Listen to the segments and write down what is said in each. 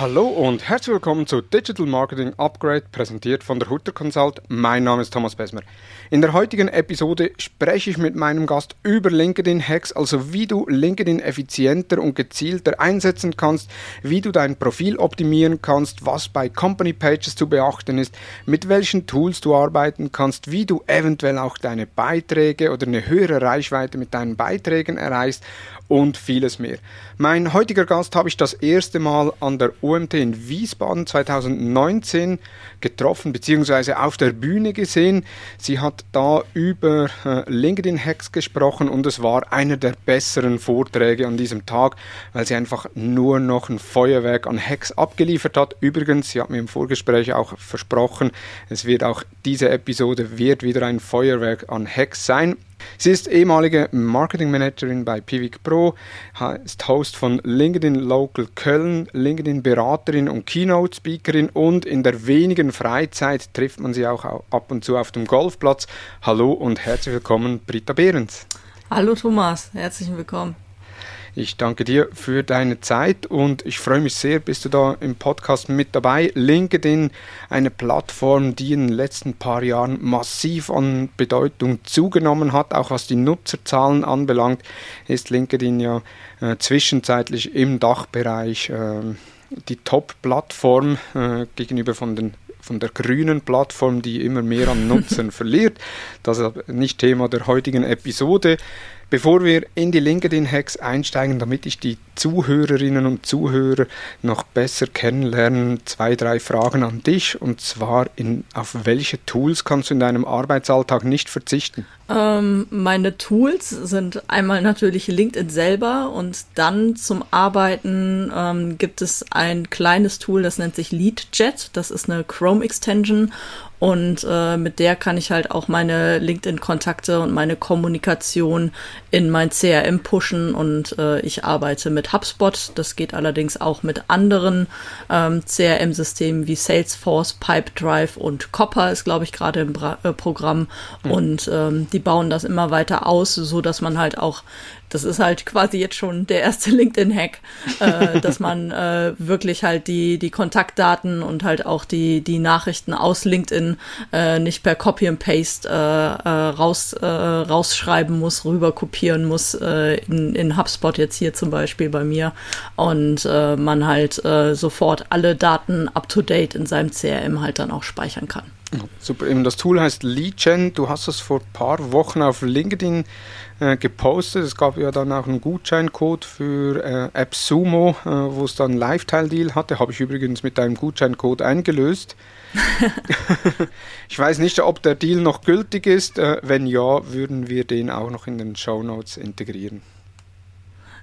Hallo und herzlich willkommen zu Digital Marketing Upgrade, präsentiert von der Hutter Consult. Mein Name ist Thomas Besmer. In der heutigen Episode spreche ich mit meinem Gast über LinkedIn-Hacks, also wie du LinkedIn effizienter und gezielter einsetzen kannst, wie du dein Profil optimieren kannst, was bei Company Pages zu beachten ist, mit welchen Tools du arbeiten kannst, wie du eventuell auch deine Beiträge oder eine höhere Reichweite mit deinen Beiträgen erreichst und vieles mehr. Mein heutiger Gast habe ich das erste Mal an der OMT in Wiesbaden 2019 getroffen bzw. auf der Bühne gesehen. Sie hat da über äh, LinkedIn-Hacks gesprochen und es war einer der besseren Vorträge an diesem Tag, weil sie einfach nur noch ein Feuerwerk an Hacks abgeliefert hat. Übrigens, sie hat mir im Vorgespräch auch versprochen, es wird auch diese Episode wird wieder ein Feuerwerk an Hacks sein. Sie ist ehemalige Marketingmanagerin bei Pivik Pro, ist Host von LinkedIn Local Köln, LinkedIn Beraterin und Keynote Speakerin und in der wenigen Freizeit trifft man sie auch ab und zu auf dem Golfplatz. Hallo und herzlich willkommen, Britta Behrens. Hallo Thomas, herzlich willkommen. Ich danke dir für deine Zeit und ich freue mich sehr, bist du da im Podcast mit dabei. LinkedIn, eine Plattform, die in den letzten paar Jahren massiv an Bedeutung zugenommen hat, auch was die Nutzerzahlen anbelangt, ist LinkedIn ja äh, zwischenzeitlich im Dachbereich äh, die Top-Plattform äh, gegenüber von den von der grünen Plattform, die immer mehr an Nutzern verliert. Das ist nicht Thema der heutigen Episode. Bevor wir in die LinkedIn-Hacks einsteigen, damit ich die Zuhörerinnen und Zuhörer noch besser kennenlernen, zwei, drei Fragen an dich. Und zwar, in, auf welche Tools kannst du in deinem Arbeitsalltag nicht verzichten? Ähm, meine Tools sind einmal natürlich LinkedIn selber und dann zum Arbeiten ähm, gibt es ein kleines Tool, das nennt sich LeadJet. Das ist eine Chrome-Extension und äh, mit der kann ich halt auch meine LinkedIn-Kontakte und meine Kommunikation in mein CRM pushen. Und äh, ich arbeite mit HubSpot. Das geht allerdings auch mit anderen ähm, CRM-Systemen wie Salesforce, Pipedrive und Copper ist, glaube ich, gerade im Bra äh, Programm. Mhm. Und ähm, die bauen das immer weiter aus, so dass man halt auch das ist halt quasi jetzt schon der erste LinkedIn-Hack, äh, dass man äh, wirklich halt die, die Kontaktdaten und halt auch die, die Nachrichten aus LinkedIn äh, nicht per Copy and Paste äh, äh, raus, äh, rausschreiben muss, rüber kopieren muss, äh, in, in HubSpot jetzt hier zum Beispiel bei mir und äh, man halt äh, sofort alle Daten up-to-date in seinem CRM halt dann auch speichern kann. Super, eben das Tool heißt LeadGen. Du hast es vor ein paar Wochen auf LinkedIn äh, gepostet. Es gab ja dann auch einen Gutscheincode für äh, AppSumo, äh, wo es dann einen Lifetime-Deal hatte. Habe ich übrigens mit deinem Gutscheincode eingelöst. ich weiß nicht, ob der Deal noch gültig ist. Äh, wenn ja, würden wir den auch noch in den Show Notes integrieren.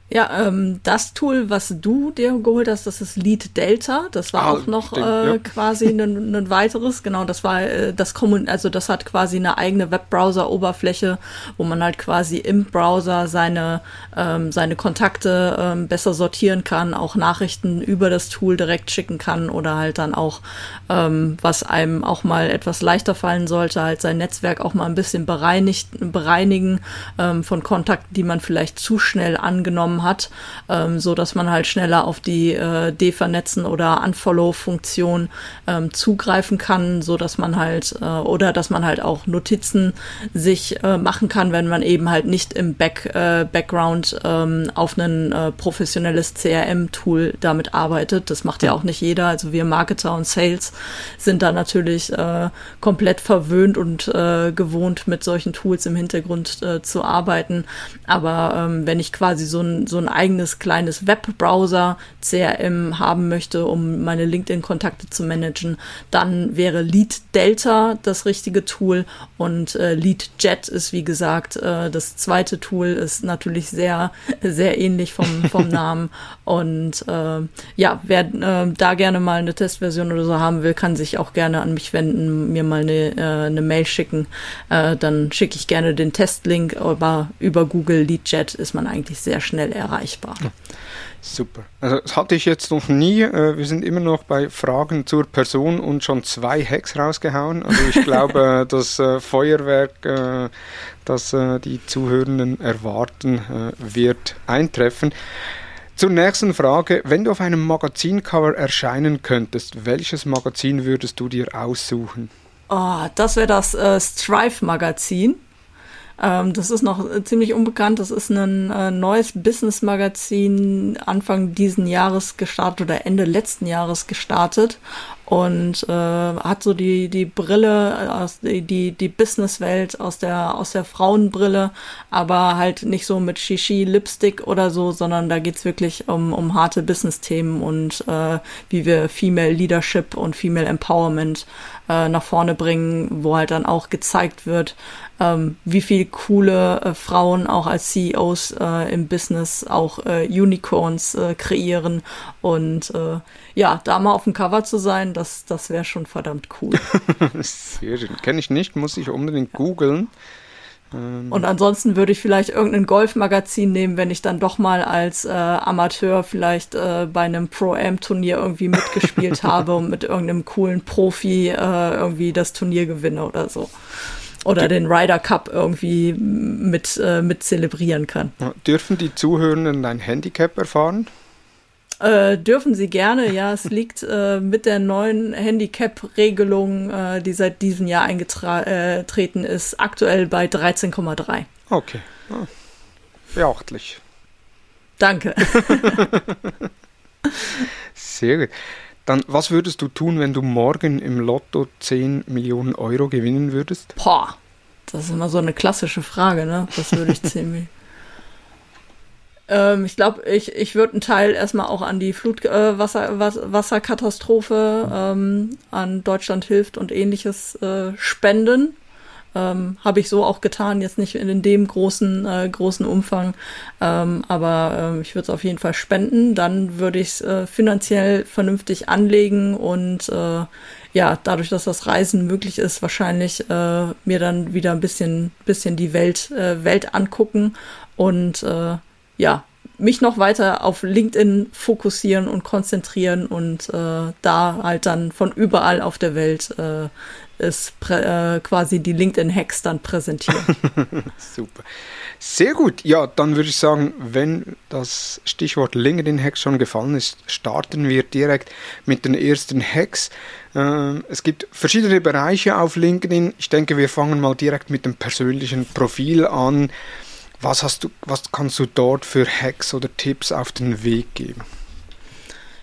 Ja, ähm, das Tool, was du dir geholt hast, das ist Lead Delta. Das war ah, auch noch stimmt, äh, ja. quasi ein, ein weiteres. Genau, das war äh, das Kommun also das hat quasi eine eigene Webbrowser-Oberfläche, wo man halt quasi im Browser seine ähm, seine Kontakte ähm, besser sortieren kann, auch Nachrichten über das Tool direkt schicken kann oder halt dann auch, ähm, was einem auch mal etwas leichter fallen sollte, halt sein Netzwerk auch mal ein bisschen bereinigt, bereinigen ähm, von Kontakten, die man vielleicht zu schnell angenommen bekommen hat, ähm, so dass man halt schneller auf die äh, Devernetzen oder Unfollow-Funktion ähm, zugreifen kann, so dass man halt äh, oder dass man halt auch Notizen sich äh, machen kann, wenn man eben halt nicht im Back, äh, Background ähm, auf ein äh, professionelles CRM-Tool damit arbeitet. Das macht ja auch nicht jeder. Also wir Marketer und Sales sind da natürlich äh, komplett verwöhnt und äh, gewohnt, mit solchen Tools im Hintergrund äh, zu arbeiten. Aber ähm, wenn ich quasi so ein, so ein eigenes kleines Webbrowser CRM haben möchte, um meine LinkedIn-Kontakte zu managen, dann wäre Lead Delta das richtige Tool. Und äh, Lead Jet ist wie gesagt äh, das zweite Tool, ist natürlich sehr, sehr ähnlich vom, vom Namen. Und äh, ja, wer äh, da gerne mal eine Testversion oder so haben will, kann sich auch gerne an mich wenden, mir mal eine, äh, eine Mail schicken, äh, dann schicke ich gerne den Testlink, aber über Google Lead Jet ist man eigentlich sehr schnell erreichbar. Super. Also das hatte ich jetzt noch nie. Äh, wir sind immer noch bei Fragen zur Person und schon zwei Hacks rausgehauen. Also ich glaube, das äh, Feuerwerk, äh, das die Zuhörenden erwarten, wird eintreffen. Zur nächsten Frage. Wenn du auf einem Magazincover erscheinen könntest, welches Magazin würdest du dir aussuchen? Oh, das wäre das äh, Strive-Magazin. Ähm, das ist noch äh, ziemlich unbekannt. Das ist ein äh, neues Business-Magazin Anfang diesen Jahres gestartet oder Ende letzten Jahres gestartet und äh, hat so die die Brille äh, aus die die, die Businesswelt aus der aus der Frauenbrille, aber halt nicht so mit Shishi Lipstick oder so, sondern da geht's wirklich um um harte Business-Themen und äh, wie wir Female Leadership und Female Empowerment äh, nach vorne bringen, wo halt dann auch gezeigt wird, ähm, wie viel coole äh, Frauen auch als CEOs äh, im Business auch äh, Unicorns äh, kreieren und äh, ja, da mal auf dem Cover zu sein, das, das wäre schon verdammt cool. Sehr schön. Kenne ich nicht, muss ich unbedingt googeln. Ähm. Und ansonsten würde ich vielleicht irgendein Golfmagazin nehmen, wenn ich dann doch mal als äh, Amateur vielleicht äh, bei einem Pro-Am-Turnier irgendwie mitgespielt habe und mit irgendeinem coolen Profi äh, irgendwie das Turnier gewinne oder so oder den Ryder Cup irgendwie mit, äh, mit zelebrieren kann. Dürfen die Zuhörenden ein Handicap erfahren? Äh, dürfen sie gerne, ja. Es liegt äh, mit der neuen Handicap-Regelung, äh, die seit diesem Jahr eingetreten äh, ist, aktuell bei 13,3. Okay. Ja. Beachtlich. Danke. Sehr gut. Dann, was würdest du tun, wenn du morgen im Lotto 10 Millionen Euro gewinnen würdest? Boah, das ist immer so eine klassische Frage, ne? Das würde ich ziemlich. ähm, ich glaube, ich, ich würde einen Teil erstmal auch an die Flutwasserkatastrophe, äh, ähm, an Deutschland hilft und ähnliches äh, spenden. Ähm, Habe ich so auch getan, jetzt nicht in dem großen, äh, großen Umfang, ähm, aber äh, ich würde es auf jeden Fall spenden. Dann würde ich es äh, finanziell vernünftig anlegen und äh, ja, dadurch, dass das Reisen möglich ist, wahrscheinlich äh, mir dann wieder ein bisschen, bisschen die Welt, äh, Welt angucken und äh, ja, mich noch weiter auf LinkedIn fokussieren und konzentrieren und äh, da halt dann von überall auf der Welt äh, ist äh, quasi die LinkedIn-Hacks dann präsentieren. Super. Sehr gut. Ja, dann würde ich sagen, wenn das Stichwort LinkedIn-Hacks schon gefallen ist, starten wir direkt mit den ersten Hacks. Äh, es gibt verschiedene Bereiche auf LinkedIn. Ich denke, wir fangen mal direkt mit dem persönlichen Profil an. Was hast du, was kannst du dort für Hacks oder Tipps auf den Weg geben?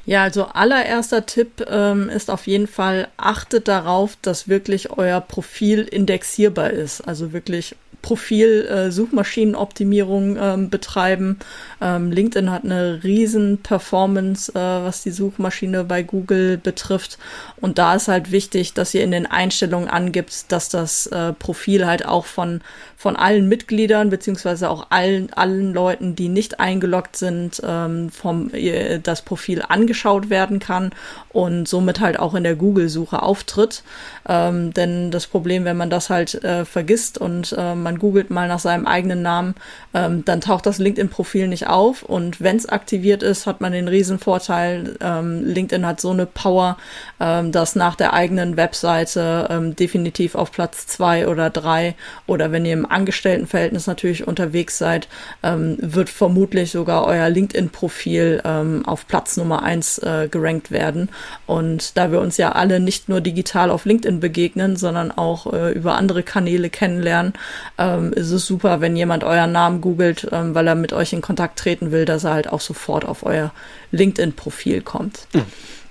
Ja, also allererster Tipp ähm, ist auf jeden Fall, achtet darauf, dass wirklich euer Profil indexierbar ist. Also wirklich Profil-Suchmaschinenoptimierung äh, ähm, betreiben. Ähm, LinkedIn hat eine riesen Performance, äh, was die Suchmaschine bei Google betrifft. Und da ist halt wichtig, dass ihr in den Einstellungen angibt, dass das äh, Profil halt auch von, von allen Mitgliedern beziehungsweise auch allen, allen Leuten, die nicht eingeloggt sind, ähm, vom, das Profil angeschaut werden kann und somit halt auch in der Google-Suche auftritt. Ähm, denn das Problem, wenn man das halt äh, vergisst und äh, man googelt mal nach seinem eigenen Namen, ähm, dann taucht das LinkedIn-Profil nicht auf. Und wenn es aktiviert ist, hat man den riesen Vorteil, ähm, LinkedIn hat so eine Power, ähm, dass nach der eigenen Webseite ähm, definitiv auf Platz zwei oder drei oder wenn ihr im Angestelltenverhältnis natürlich unterwegs seid, ähm, wird vermutlich sogar euer LinkedIn-Profil ähm, auf Platz Nummer eins äh, gerankt werden. Und da wir uns ja alle nicht nur digital auf LinkedIn begegnen, sondern auch äh, über andere Kanäle kennenlernen, ähm, ist es super, wenn jemand euren Namen googelt, ähm, weil er mit euch in Kontakt treten will, dass er halt auch sofort auf euer LinkedIn-Profil kommt. Mhm.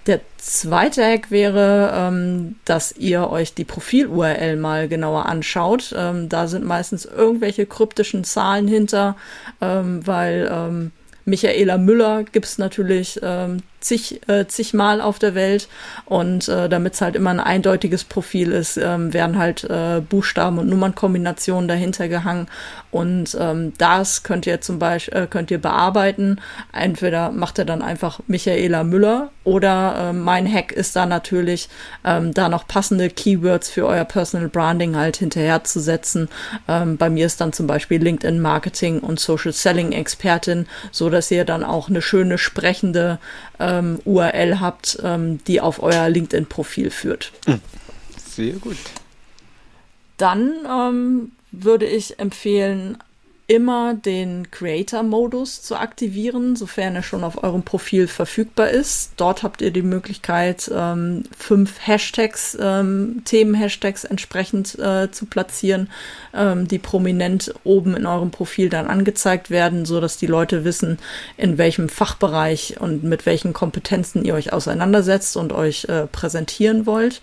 Der zweite Hack wäre, ähm, dass ihr euch die Profil-URL mal genauer anschaut. Ähm, da sind meistens irgendwelche kryptischen Zahlen hinter, ähm, weil ähm, Michaela Müller gibt's natürlich ähm, zig, äh, zigmal auf der Welt. Und äh, damit es halt immer ein eindeutiges Profil ist, ähm, werden halt äh, Buchstaben und Nummernkombinationen dahinter gehangen. Und ähm, das könnt ihr zum Beispiel äh, könnt ihr bearbeiten. Entweder macht ihr dann einfach Michaela Müller oder äh, mein Hack ist da natürlich, ähm, da noch passende Keywords für euer Personal Branding halt hinterherzusetzen. Ähm, bei mir ist dann zum Beispiel LinkedIn Marketing und Social Selling Expertin, so dass ihr dann auch eine schöne sprechende ähm, URL habt, ähm, die auf euer LinkedIn-Profil führt. Hm. Sehr gut. Dann ähm, würde ich empfehlen, immer den Creator-Modus zu aktivieren, sofern er schon auf eurem Profil verfügbar ist. Dort habt ihr die Möglichkeit, ähm, fünf Hashtags, ähm, Themen-Hashtags entsprechend äh, zu platzieren, ähm, die prominent oben in eurem Profil dann angezeigt werden, so dass die Leute wissen, in welchem Fachbereich und mit welchen Kompetenzen ihr euch auseinandersetzt und euch äh, präsentieren wollt.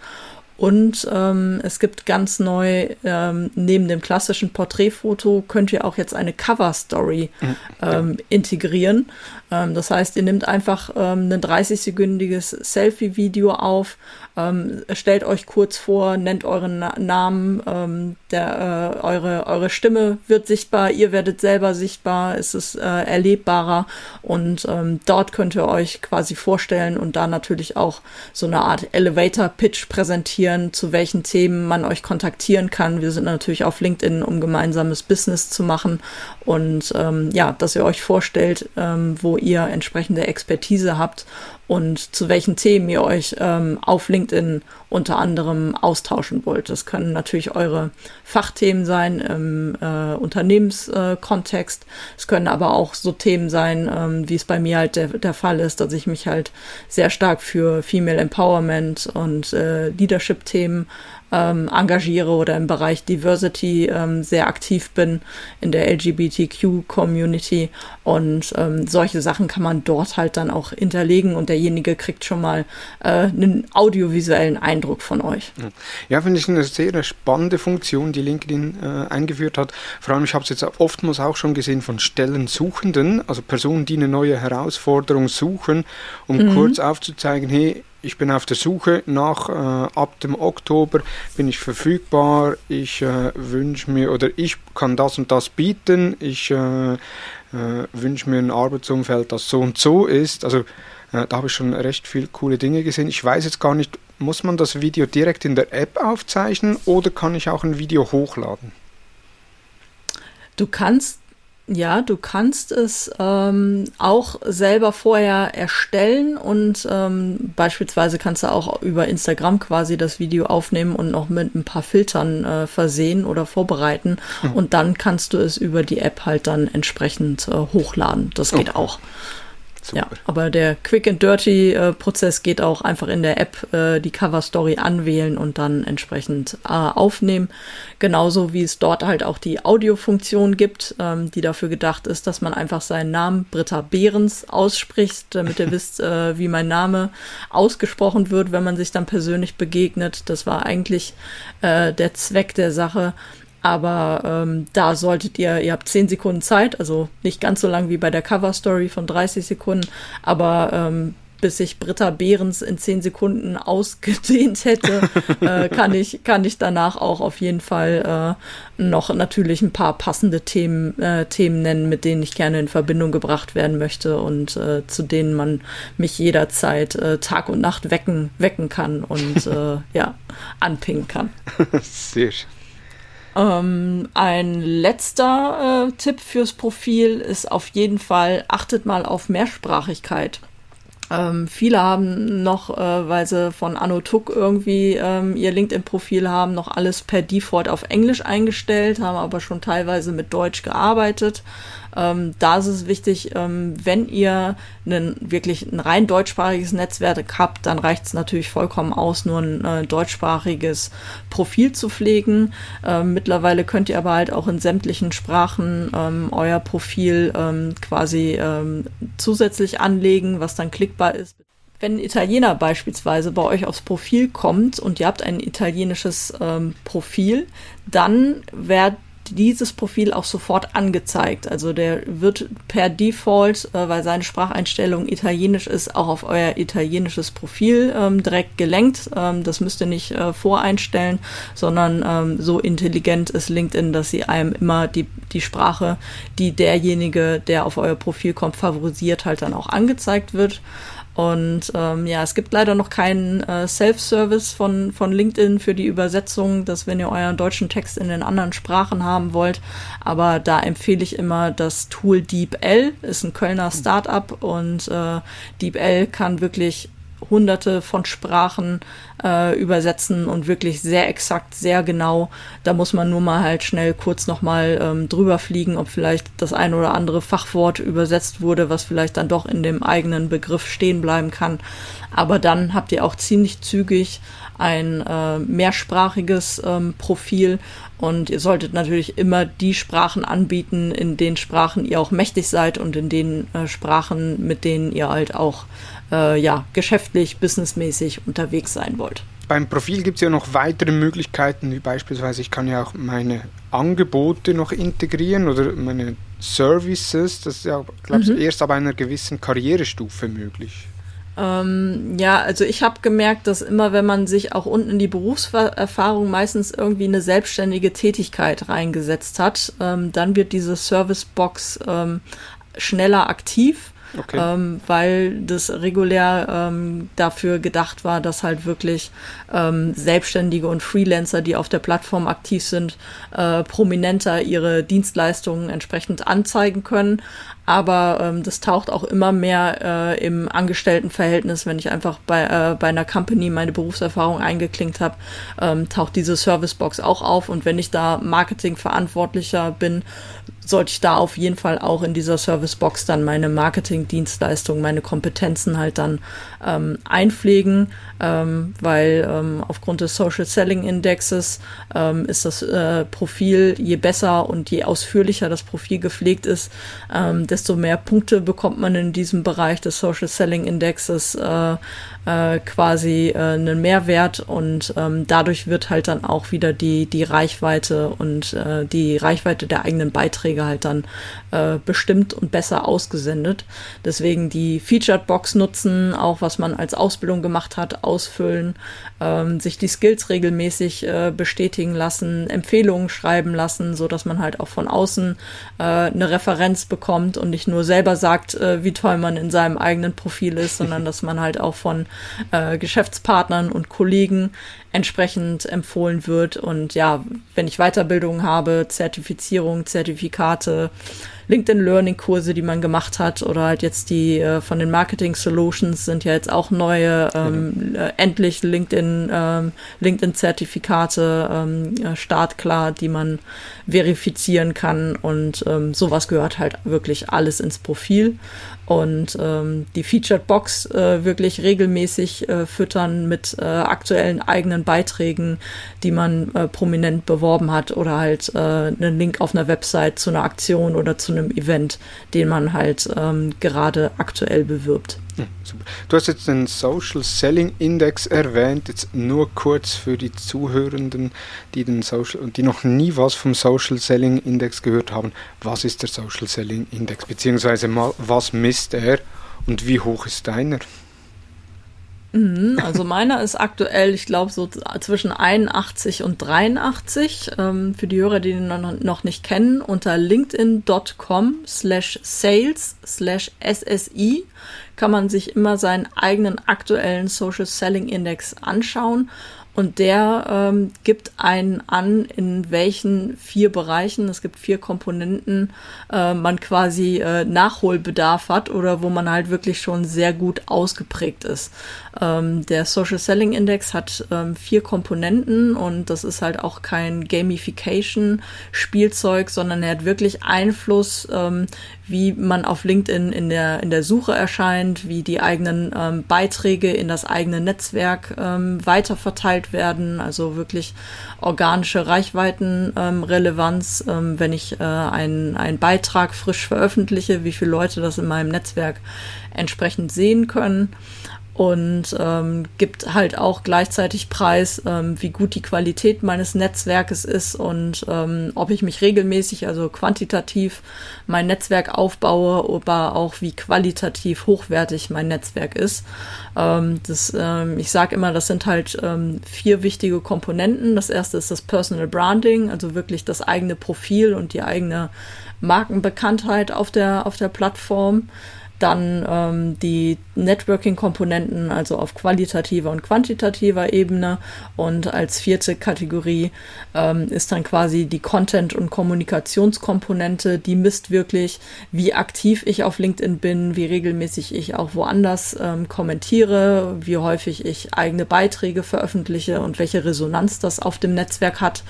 Und ähm, es gibt ganz neu, ähm, neben dem klassischen Porträtfoto, könnt ihr auch jetzt eine Cover-Story ähm, integrieren. Ähm, das heißt, ihr nehmt einfach ähm, ein 30-sekündiges Selfie-Video auf, ähm, stellt euch kurz vor, nennt euren Na Namen, ähm, der, äh, eure, eure Stimme wird sichtbar, ihr werdet selber sichtbar, es ist äh, erlebbarer und ähm, dort könnt ihr euch quasi vorstellen und da natürlich auch so eine Art Elevator-Pitch präsentieren, zu welchen Themen man euch kontaktieren kann. Wir sind natürlich auf LinkedIn, um gemeinsames Business zu machen und ähm, ja, dass ihr euch vorstellt, ähm, wo ihr entsprechende Expertise habt und zu welchen Themen ihr euch ähm, auf LinkedIn unter anderem austauschen wollt. Das können natürlich eure Fachthemen sein im äh, Unternehmenskontext. Es können aber auch so Themen sein, ähm, wie es bei mir halt der, der Fall ist, dass ich mich halt sehr stark für Female Empowerment und äh, Leadership-Themen ähm, engagiere oder im Bereich Diversity ähm, sehr aktiv bin in der LGBTQ-Community und ähm, solche Sachen kann man dort halt dann auch hinterlegen und derjenige kriegt schon mal äh, einen audiovisuellen Eindruck von euch. Ja, finde ich eine sehr spannende Funktion, die LinkedIn äh, eingeführt hat. Vor allem, ich habe es jetzt oftmals auch schon gesehen von Stellensuchenden, also Personen, die eine neue Herausforderung suchen, um mhm. kurz aufzuzeigen, hey, ich bin auf der Suche nach, äh, ab dem Oktober bin ich verfügbar, ich äh, wünsche mir oder ich kann das und das bieten, ich äh, äh wünsche mir ein Arbeitsumfeld, das so und so ist. Also äh, da habe ich schon recht viele coole Dinge gesehen. Ich weiß jetzt gar nicht, muss man das Video direkt in der App aufzeichnen oder kann ich auch ein Video hochladen? Du kannst ja, du kannst es ähm, auch selber vorher erstellen und ähm, beispielsweise kannst du auch über Instagram quasi das Video aufnehmen und noch mit ein paar Filtern äh, versehen oder vorbereiten mhm. und dann kannst du es über die App halt dann entsprechend äh, hochladen. Das geht okay. auch. Super. Ja, aber der Quick and Dirty äh, Prozess geht auch einfach in der App äh, die Cover Story anwählen und dann entsprechend äh, aufnehmen. Genauso wie es dort halt auch die Audiofunktion gibt, ähm, die dafür gedacht ist, dass man einfach seinen Namen Britta Behrens ausspricht, damit ihr wisst, äh, wie mein Name ausgesprochen wird, wenn man sich dann persönlich begegnet. Das war eigentlich äh, der Zweck der Sache aber ähm, da solltet ihr, ihr habt 10 Sekunden Zeit, also nicht ganz so lang wie bei der Cover Story von 30 Sekunden, aber ähm, bis sich Britta Behrens in 10 Sekunden ausgedehnt hätte, äh, kann, ich, kann ich danach auch auf jeden Fall äh, noch natürlich ein paar passende Themen, äh, Themen nennen, mit denen ich gerne in Verbindung gebracht werden möchte und äh, zu denen man mich jederzeit äh, Tag und Nacht wecken, wecken kann und äh, ja, anpingen kann. Sehr schön. Ähm, ein letzter äh, Tipp fürs Profil ist auf jeden Fall, achtet mal auf Mehrsprachigkeit. Ähm, viele haben noch, äh, weil sie von Anno Tuck irgendwie ähm, ihr LinkedIn-Profil haben, noch alles per Default auf Englisch eingestellt, haben aber schon teilweise mit Deutsch gearbeitet. Ähm, da ist es wichtig, ähm, wenn ihr einen, wirklich ein rein deutschsprachiges Netzwerk habt, dann reicht es natürlich vollkommen aus, nur ein äh, deutschsprachiges Profil zu pflegen. Ähm, mittlerweile könnt ihr aber halt auch in sämtlichen Sprachen ähm, euer Profil ähm, quasi ähm, zusätzlich anlegen, was dann klickbar ist. Wenn ein Italiener beispielsweise bei euch aufs Profil kommt und ihr habt ein italienisches ähm, Profil, dann wird dieses Profil auch sofort angezeigt. Also der wird per Default, äh, weil seine Spracheinstellung italienisch ist, auch auf euer italienisches Profil ähm, direkt gelenkt. Ähm, das müsst ihr nicht äh, voreinstellen, sondern ähm, so intelligent ist LinkedIn, dass sie einem immer die, die Sprache, die derjenige, der auf euer Profil kommt, favorisiert, halt dann auch angezeigt wird. Und ähm, ja, es gibt leider noch keinen äh, Self-Service von, von LinkedIn für die Übersetzung, dass wenn ihr euren deutschen Text in den anderen Sprachen haben wollt. Aber da empfehle ich immer das Tool DeepL, ist ein Kölner Startup und äh, DeepL kann wirklich hunderte von Sprachen äh, übersetzen und wirklich sehr exakt, sehr genau. Da muss man nur mal halt schnell kurz nochmal ähm, drüber fliegen, ob vielleicht das ein oder andere Fachwort übersetzt wurde, was vielleicht dann doch in dem eigenen Begriff stehen bleiben kann. Aber dann habt ihr auch ziemlich zügig ein äh, mehrsprachiges ähm, Profil und ihr solltet natürlich immer die Sprachen anbieten, in den Sprachen ihr auch mächtig seid und in den äh, Sprachen, mit denen ihr halt auch äh, ja, geschäftlich, businessmäßig unterwegs sein wollt. Beim Profil gibt es ja noch weitere Möglichkeiten, wie beispielsweise ich kann ja auch meine Angebote noch integrieren oder meine Services. Das ist ja, glaube ich, mhm. erst ab einer gewissen Karrierestufe möglich. Ähm, ja, also ich habe gemerkt, dass immer, wenn man sich auch unten in die Berufserfahrung meistens irgendwie eine selbstständige Tätigkeit reingesetzt hat, ähm, dann wird diese Servicebox ähm, schneller aktiv okay. ähm, weil das regulär ähm, dafür gedacht war, dass halt wirklich ähm, Selbstständige und Freelancer, die auf der Plattform aktiv sind, äh, prominenter ihre Dienstleistungen entsprechend anzeigen können. Aber ähm, das taucht auch immer mehr äh, im Angestelltenverhältnis, wenn ich einfach bei, äh, bei einer Company meine Berufserfahrung eingeklinkt habe, ähm, taucht diese Servicebox auch auf. Und wenn ich da Marketingverantwortlicher bin, sollte ich da auf jeden Fall auch in dieser Servicebox dann meine Marketingdienstleistungen, meine Kompetenzen halt dann ähm, einpflegen, ähm, weil ähm, aufgrund des Social Selling Indexes ähm, ist das äh, Profil, je besser und je ausführlicher das Profil gepflegt ist, ähm, desto mehr Punkte bekommt man in diesem Bereich des Social Selling Indexes äh, äh, quasi äh, einen Mehrwert und ähm, dadurch wird halt dann auch wieder die, die Reichweite und äh, die Reichweite der eigenen Beiträge halt dann äh, bestimmt und besser ausgesendet. Deswegen die Featured Box nutzen, auch was man als Ausbildung gemacht hat, ausfüllen, ähm, sich die Skills regelmäßig äh, bestätigen lassen, Empfehlungen schreiben lassen, so dass man halt auch von außen äh, eine Referenz bekommt und nicht nur selber sagt, äh, wie toll man in seinem eigenen Profil ist, sondern dass man halt auch von äh, Geschäftspartnern und Kollegen entsprechend empfohlen wird. Und ja, wenn ich Weiterbildung habe, Zertifizierung, Zertifikate, LinkedIn Learning Kurse, die man gemacht hat oder halt jetzt die äh, von den Marketing Solutions sind ja jetzt auch neue, ähm, äh, endlich LinkedIn, ähm, LinkedIn Zertifikate ähm, startklar, die man verifizieren kann. Und ähm, sowas gehört halt wirklich alles ins Profil und ähm, die Featured Box äh, wirklich regelmäßig äh, füttern mit äh, aktuellen eigenen Beiträgen, die man äh, prominent beworben hat oder halt äh, einen Link auf einer Website zu einer Aktion oder zu einem Event, den man halt ähm, gerade aktuell bewirbt. Du hast jetzt den Social Selling Index erwähnt, jetzt nur kurz für die Zuhörenden, die, den Social, die noch nie was vom Social Selling Index gehört haben. Was ist der Social Selling Index? Beziehungsweise was misst er und wie hoch ist deiner? Mhm, also meiner ist aktuell, ich glaube, so zwischen 81 und 83. Ähm, für die Hörer, die ihn noch nicht kennen, unter linkedin.com slash sales slash SSI kann man sich immer seinen eigenen aktuellen Social Selling Index anschauen und der ähm, gibt einen an, in welchen vier Bereichen, es gibt vier Komponenten, äh, man quasi äh, Nachholbedarf hat oder wo man halt wirklich schon sehr gut ausgeprägt ist. Ähm, der Social Selling Index hat ähm, vier Komponenten und das ist halt auch kein Gamification-Spielzeug, sondern er hat wirklich Einfluss, ähm, wie man auf LinkedIn in der, in der Suche erscheint, wie die eigenen ähm, Beiträge in das eigene Netzwerk ähm, weiterverteilt werden, also wirklich organische Reichweitenrelevanz, ähm, ähm, wenn ich äh, einen, einen Beitrag frisch veröffentliche, wie viele Leute das in meinem Netzwerk entsprechend sehen können und ähm, gibt halt auch gleichzeitig Preis, ähm, wie gut die Qualität meines Netzwerkes ist und ähm, ob ich mich regelmäßig, also quantitativ mein Netzwerk aufbaue, aber auch wie qualitativ hochwertig mein Netzwerk ist. Ähm, das, ähm, ich sage immer, das sind halt ähm, vier wichtige Komponenten. Das erste ist das Personal Branding, also wirklich das eigene Profil und die eigene Markenbekanntheit auf der, auf der Plattform. Dann ähm, die Networking-Komponenten, also auf qualitativer und quantitativer Ebene. Und als vierte Kategorie ähm, ist dann quasi die Content- und Kommunikationskomponente. Die misst wirklich, wie aktiv ich auf LinkedIn bin, wie regelmäßig ich auch woanders ähm, kommentiere, wie häufig ich eigene Beiträge veröffentliche und welche Resonanz das auf dem Netzwerk hat.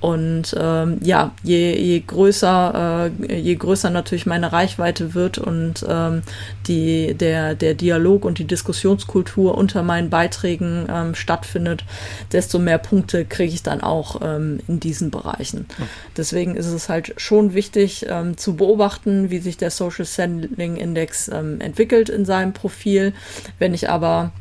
Und ähm, ja, je, je größer, äh, je größer natürlich meine Reichweite wird und ähm, die, der, der Dialog und die Diskussionskultur unter meinen Beiträgen ähm, stattfindet, desto mehr Punkte kriege ich dann auch ähm, in diesen Bereichen. Deswegen ist es halt schon wichtig ähm, zu beobachten, wie sich der Social Selling Index ähm, entwickelt in seinem Profil. Wenn ich aber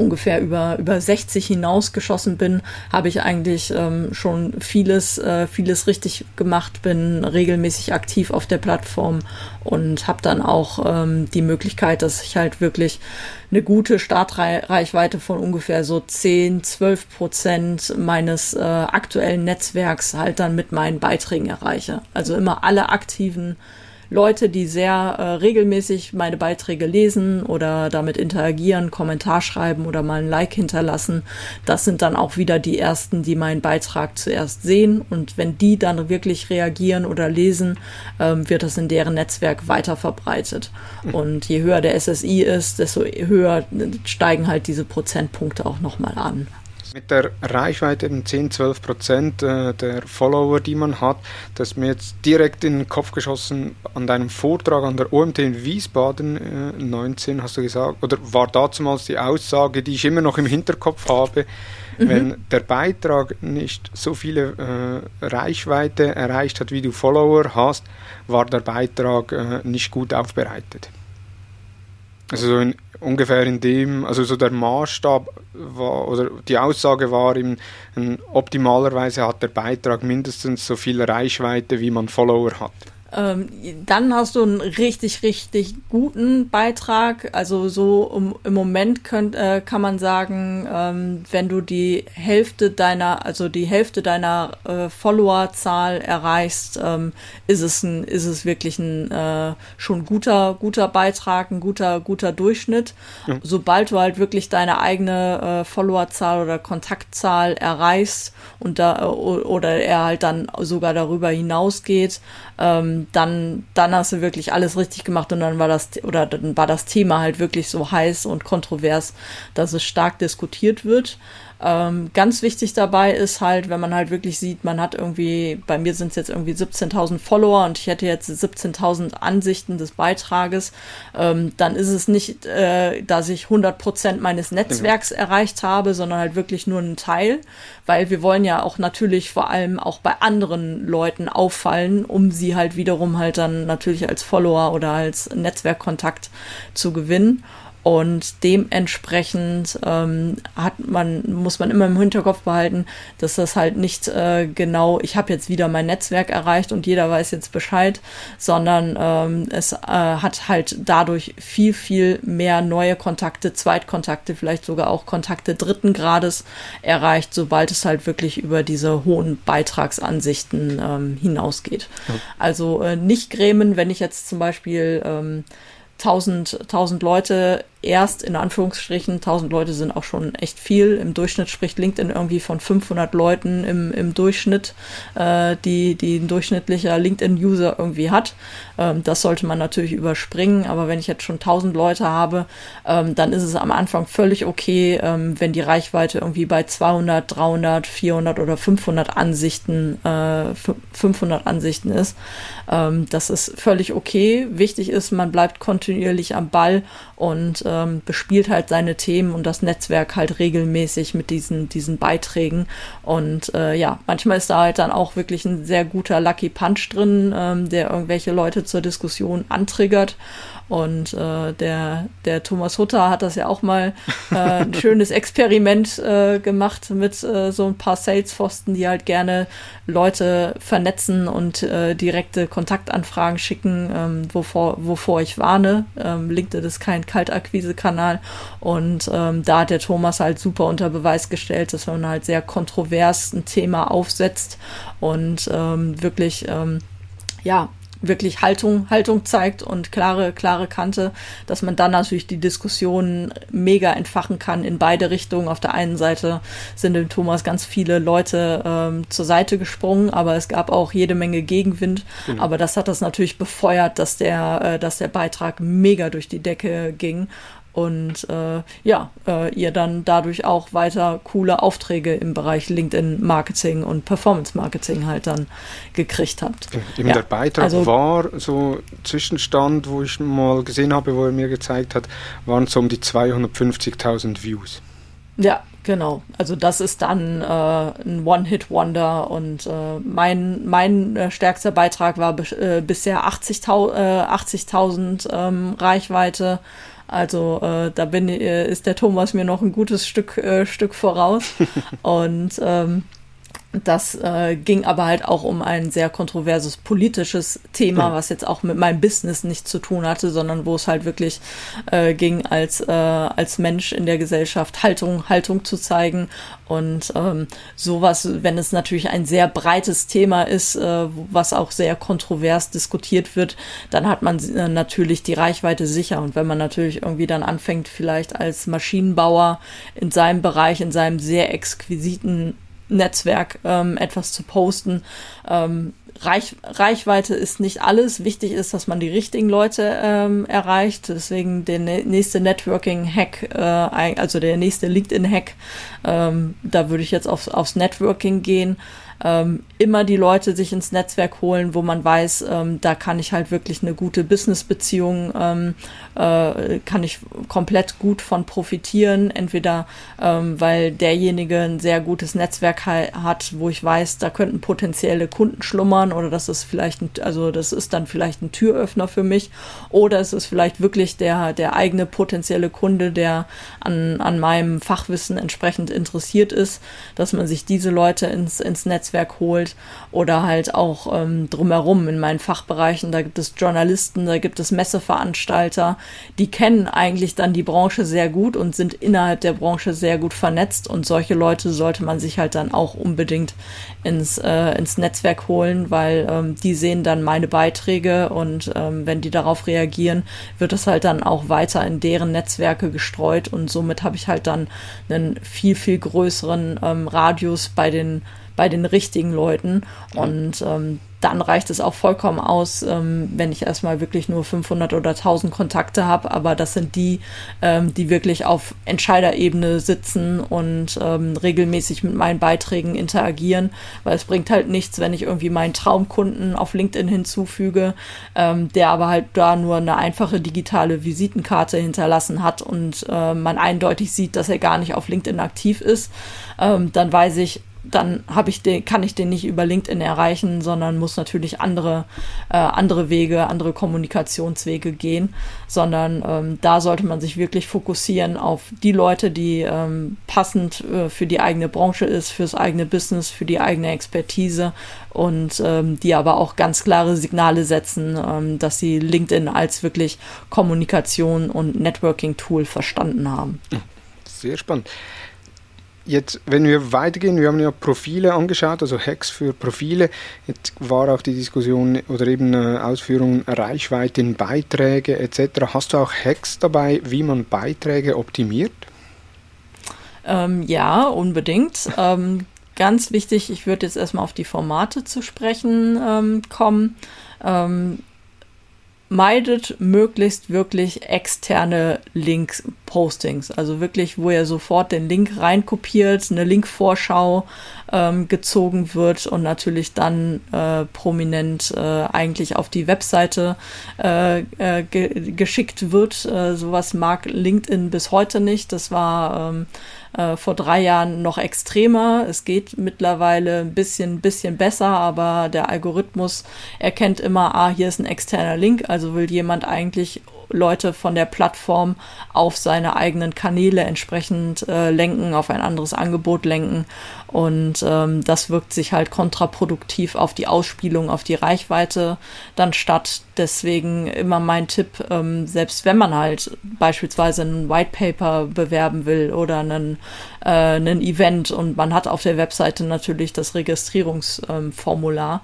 ungefähr über, über 60 hinausgeschossen bin, habe ich eigentlich ähm, schon vieles, äh, vieles richtig gemacht, bin regelmäßig aktiv auf der Plattform und habe dann auch ähm, die Möglichkeit, dass ich halt wirklich eine gute Startreichweite von ungefähr so 10, 12 Prozent meines äh, aktuellen Netzwerks halt dann mit meinen Beiträgen erreiche. Also immer alle aktiven Leute, die sehr äh, regelmäßig meine Beiträge lesen oder damit interagieren, Kommentar schreiben oder mal ein Like hinterlassen. Das sind dann auch wieder die ersten, die meinen Beitrag zuerst sehen. Und wenn die dann wirklich reagieren oder lesen, ähm, wird das in deren Netzwerk weiter verbreitet. Und je höher der SSI ist, desto höher steigen halt diese Prozentpunkte auch nochmal an. Mit der Reichweite eben 10, 12 Prozent äh, der Follower, die man hat, das ist mir jetzt direkt in den Kopf geschossen an deinem Vortrag an der OMT in Wiesbaden äh, 19, hast du gesagt, oder war damals die Aussage, die ich immer noch im Hinterkopf habe, mhm. wenn der Beitrag nicht so viele äh, Reichweite erreicht hat, wie du Follower hast, war der Beitrag äh, nicht gut aufbereitet. Also so in, ungefähr in dem, also so der Maßstab war, oder die Aussage war, in, in, optimalerweise hat der Beitrag mindestens so viel Reichweite, wie man Follower hat. Ähm, dann hast du einen richtig, richtig guten Beitrag. Also so um, im Moment könnt, äh, kann man sagen, ähm, wenn du die Hälfte deiner, also die Hälfte deiner äh, Followerzahl erreichst, ähm, ist es ein, ist es wirklich ein äh, schon guter, guter Beitrag, ein guter, guter Durchschnitt. Ja. Sobald du halt wirklich deine eigene äh, Followerzahl oder Kontaktzahl erreichst und da oder er halt dann sogar darüber hinausgeht, ähm, dann, dann hast du wirklich alles richtig gemacht und dann war das, oder dann war das Thema halt wirklich so heiß und kontrovers, dass es stark diskutiert wird. Ähm, ganz wichtig dabei ist halt, wenn man halt wirklich sieht, man hat irgendwie, bei mir sind es jetzt irgendwie 17.000 Follower und ich hätte jetzt 17.000 Ansichten des Beitrages, ähm, dann ist es nicht, äh, dass ich 100% meines Netzwerks genau. erreicht habe, sondern halt wirklich nur einen Teil, weil wir wollen ja auch natürlich vor allem auch bei anderen Leuten auffallen, um sie halt wiederum halt dann natürlich als Follower oder als Netzwerkkontakt zu gewinnen. Und dementsprechend ähm, hat man, muss man immer im Hinterkopf behalten, dass das halt nicht äh, genau, ich habe jetzt wieder mein Netzwerk erreicht und jeder weiß jetzt Bescheid, sondern ähm, es äh, hat halt dadurch viel, viel mehr neue Kontakte, Zweitkontakte, vielleicht sogar auch Kontakte dritten Grades erreicht, sobald es halt wirklich über diese hohen Beitragsansichten ähm, hinausgeht. Ja. Also äh, nicht grämen, wenn ich jetzt zum Beispiel ähm, 1000, 1000 Leute erst in Anführungsstrichen, 1000 Leute sind auch schon echt viel. Im Durchschnitt spricht LinkedIn irgendwie von 500 Leuten im, im Durchschnitt, äh, die, die ein durchschnittlicher LinkedIn-User irgendwie hat. Ähm, das sollte man natürlich überspringen, aber wenn ich jetzt schon 1000 Leute habe, ähm, dann ist es am Anfang völlig okay, ähm, wenn die Reichweite irgendwie bei 200, 300, 400 oder 500 Ansichten, äh, 500 Ansichten ist. Ähm, das ist völlig okay. Wichtig ist, man bleibt kontinuierlich am Ball und ähm, bespielt halt seine Themen und das Netzwerk halt regelmäßig mit diesen, diesen Beiträgen. Und äh, ja, manchmal ist da halt dann auch wirklich ein sehr guter Lucky Punch drin, ähm, der irgendwelche Leute zur Diskussion antriggert. Und äh, der, der Thomas Hutter hat das ja auch mal äh, ein schönes Experiment äh, gemacht mit äh, so ein paar Salespfosten, die halt gerne Leute vernetzen und äh, direkte Kontaktanfragen schicken, ähm, wovor, wovor ich warne. Ähm, LinkedIn ist kein Kaltakquise-Kanal. Und ähm, da hat der Thomas halt super unter Beweis gestellt, dass man halt sehr kontrovers ein Thema aufsetzt und ähm, wirklich ähm, ja, wirklich Haltung, Haltung zeigt und klare, klare Kante, dass man dann natürlich die Diskussion mega entfachen kann in beide Richtungen. Auf der einen Seite sind dem Thomas ganz viele Leute ähm, zur Seite gesprungen, aber es gab auch jede Menge Gegenwind. Genau. Aber das hat das natürlich befeuert, dass der, äh, dass der Beitrag mega durch die Decke ging und äh, ja, äh, ihr dann dadurch auch weiter coole Aufträge im Bereich LinkedIn Marketing und Performance Marketing halt dann gekriegt habt. Eben ja, der Beitrag also, war so Zwischenstand, wo ich mal gesehen habe, wo er mir gezeigt hat, waren so um die 250.000 Views. Ja, genau. Also das ist dann äh, ein One-Hit-Wonder und äh, mein, mein äh, stärkster Beitrag war äh, bisher 80.000 äh, 80 ähm, Reichweite also äh, da bin, äh, ist der Thomas mir noch ein gutes Stück, äh, Stück voraus. Und ähm, das äh, ging aber halt auch um ein sehr kontroverses politisches Thema, was jetzt auch mit meinem Business nichts zu tun hatte, sondern wo es halt wirklich äh, ging, als, äh, als Mensch in der Gesellschaft Haltung, Haltung zu zeigen. Und ähm, sowas, wenn es natürlich ein sehr breites Thema ist, äh, was auch sehr kontrovers diskutiert wird, dann hat man äh, natürlich die Reichweite sicher. Und wenn man natürlich irgendwie dann anfängt, vielleicht als Maschinenbauer in seinem Bereich, in seinem sehr exquisiten Netzwerk ähm, etwas zu posten. Ähm, Reich, Reichweite ist nicht alles. Wichtig ist, dass man die richtigen Leute ähm, erreicht. Deswegen der nächste Networking-Hack, äh, also der nächste LinkedIn-Hack, ähm, da würde ich jetzt aufs, aufs Networking gehen ähm, immer die Leute sich ins Netzwerk holen, wo man weiß, ähm, da kann ich halt wirklich eine gute Business-Beziehung, ähm, äh, kann ich komplett gut von profitieren. Entweder ähm, weil derjenige ein sehr gutes Netzwerk hat, wo ich weiß, da könnten potenzielle Kunden schlummern oder das ist vielleicht, ein, also das ist dann vielleicht ein Türöffner für mich oder es ist vielleicht wirklich der, der eigene potenzielle Kunde, der an, an meinem Fachwissen entsprechend interessiert ist, dass man sich diese Leute ins, ins Netzwerk Netzwerk holt oder halt auch ähm, drumherum in meinen Fachbereichen. Da gibt es Journalisten, da gibt es Messeveranstalter, die kennen eigentlich dann die Branche sehr gut und sind innerhalb der Branche sehr gut vernetzt. Und solche Leute sollte man sich halt dann auch unbedingt ins, äh, ins Netzwerk holen, weil ähm, die sehen dann meine Beiträge und ähm, wenn die darauf reagieren, wird es halt dann auch weiter in deren Netzwerke gestreut. Und somit habe ich halt dann einen viel, viel größeren ähm, Radius bei den bei den richtigen Leuten. Und ähm, dann reicht es auch vollkommen aus, ähm, wenn ich erstmal wirklich nur 500 oder 1000 Kontakte habe. Aber das sind die, ähm, die wirklich auf Entscheiderebene sitzen und ähm, regelmäßig mit meinen Beiträgen interagieren. Weil es bringt halt nichts, wenn ich irgendwie meinen Traumkunden auf LinkedIn hinzufüge, ähm, der aber halt da nur eine einfache digitale Visitenkarte hinterlassen hat und äh, man eindeutig sieht, dass er gar nicht auf LinkedIn aktiv ist. Ähm, dann weiß ich, dann habe ich den, kann ich den nicht über LinkedIn erreichen, sondern muss natürlich andere, äh, andere Wege, andere Kommunikationswege gehen, sondern ähm, da sollte man sich wirklich fokussieren auf die Leute, die ähm, passend äh, für die eigene Branche ist, fürs eigene Business, für die eigene Expertise und ähm, die aber auch ganz klare Signale setzen, ähm, dass sie LinkedIn als wirklich Kommunikation und Networking-Tool verstanden haben. Sehr spannend. Jetzt, wenn wir weitergehen, wir haben ja Profile angeschaut, also Hacks für Profile. Jetzt war auch die Diskussion oder eben äh, Ausführung Reichweite in Beiträge etc. Hast du auch Hacks dabei, wie man Beiträge optimiert? Ähm, ja, unbedingt. ähm, ganz wichtig, ich würde jetzt erstmal auf die Formate zu sprechen ähm, kommen. Ähm, meidet möglichst wirklich externe Link-Postings. Also wirklich, wo ihr sofort den Link reinkopiert, eine Link-Vorschau ähm, gezogen wird und natürlich dann äh, prominent äh, eigentlich auf die Webseite äh, äh ge geschickt wird. Äh, sowas mag LinkedIn bis heute nicht. Das war ähm, äh, vor drei Jahren noch extremer. Es geht mittlerweile ein bisschen, bisschen besser, aber der Algorithmus erkennt immer, ah, hier ist ein externer Link, also will jemand eigentlich Leute von der Plattform auf seine eigenen Kanäle entsprechend äh, lenken, auf ein anderes Angebot lenken. Und ähm, das wirkt sich halt kontraproduktiv auf die Ausspielung, auf die Reichweite dann statt. Deswegen immer mein Tipp, ähm, selbst wenn man halt beispielsweise ein White Paper bewerben will oder einen, äh, einen Event und man hat auf der Webseite natürlich das Registrierungsformular, ähm,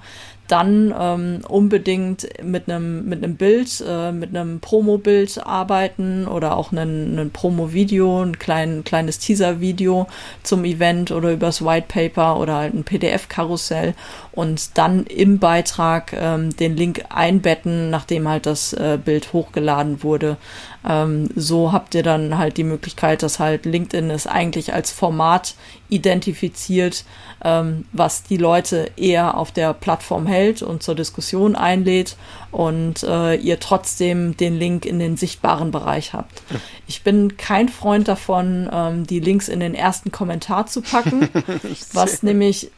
dann ähm, unbedingt mit einem mit einem Bild, äh, mit einem Promo-Bild arbeiten oder auch ein, Promo-Video, ein klein, kleines Teaser-Video zum Event oder übers White Paper oder halt ein PDF-Karussell und dann im Beitrag ähm, den Link einbetten, nachdem halt das äh, Bild hochgeladen wurde. Ähm, so habt ihr dann halt die Möglichkeit, dass halt LinkedIn es eigentlich als Format identifiziert, ähm, was die Leute eher auf der Plattform hält und zur Diskussion einlädt und äh, ihr trotzdem den Link in den sichtbaren Bereich habt. Ich bin kein Freund davon, ähm, die Links in den ersten Kommentar zu packen, was nämlich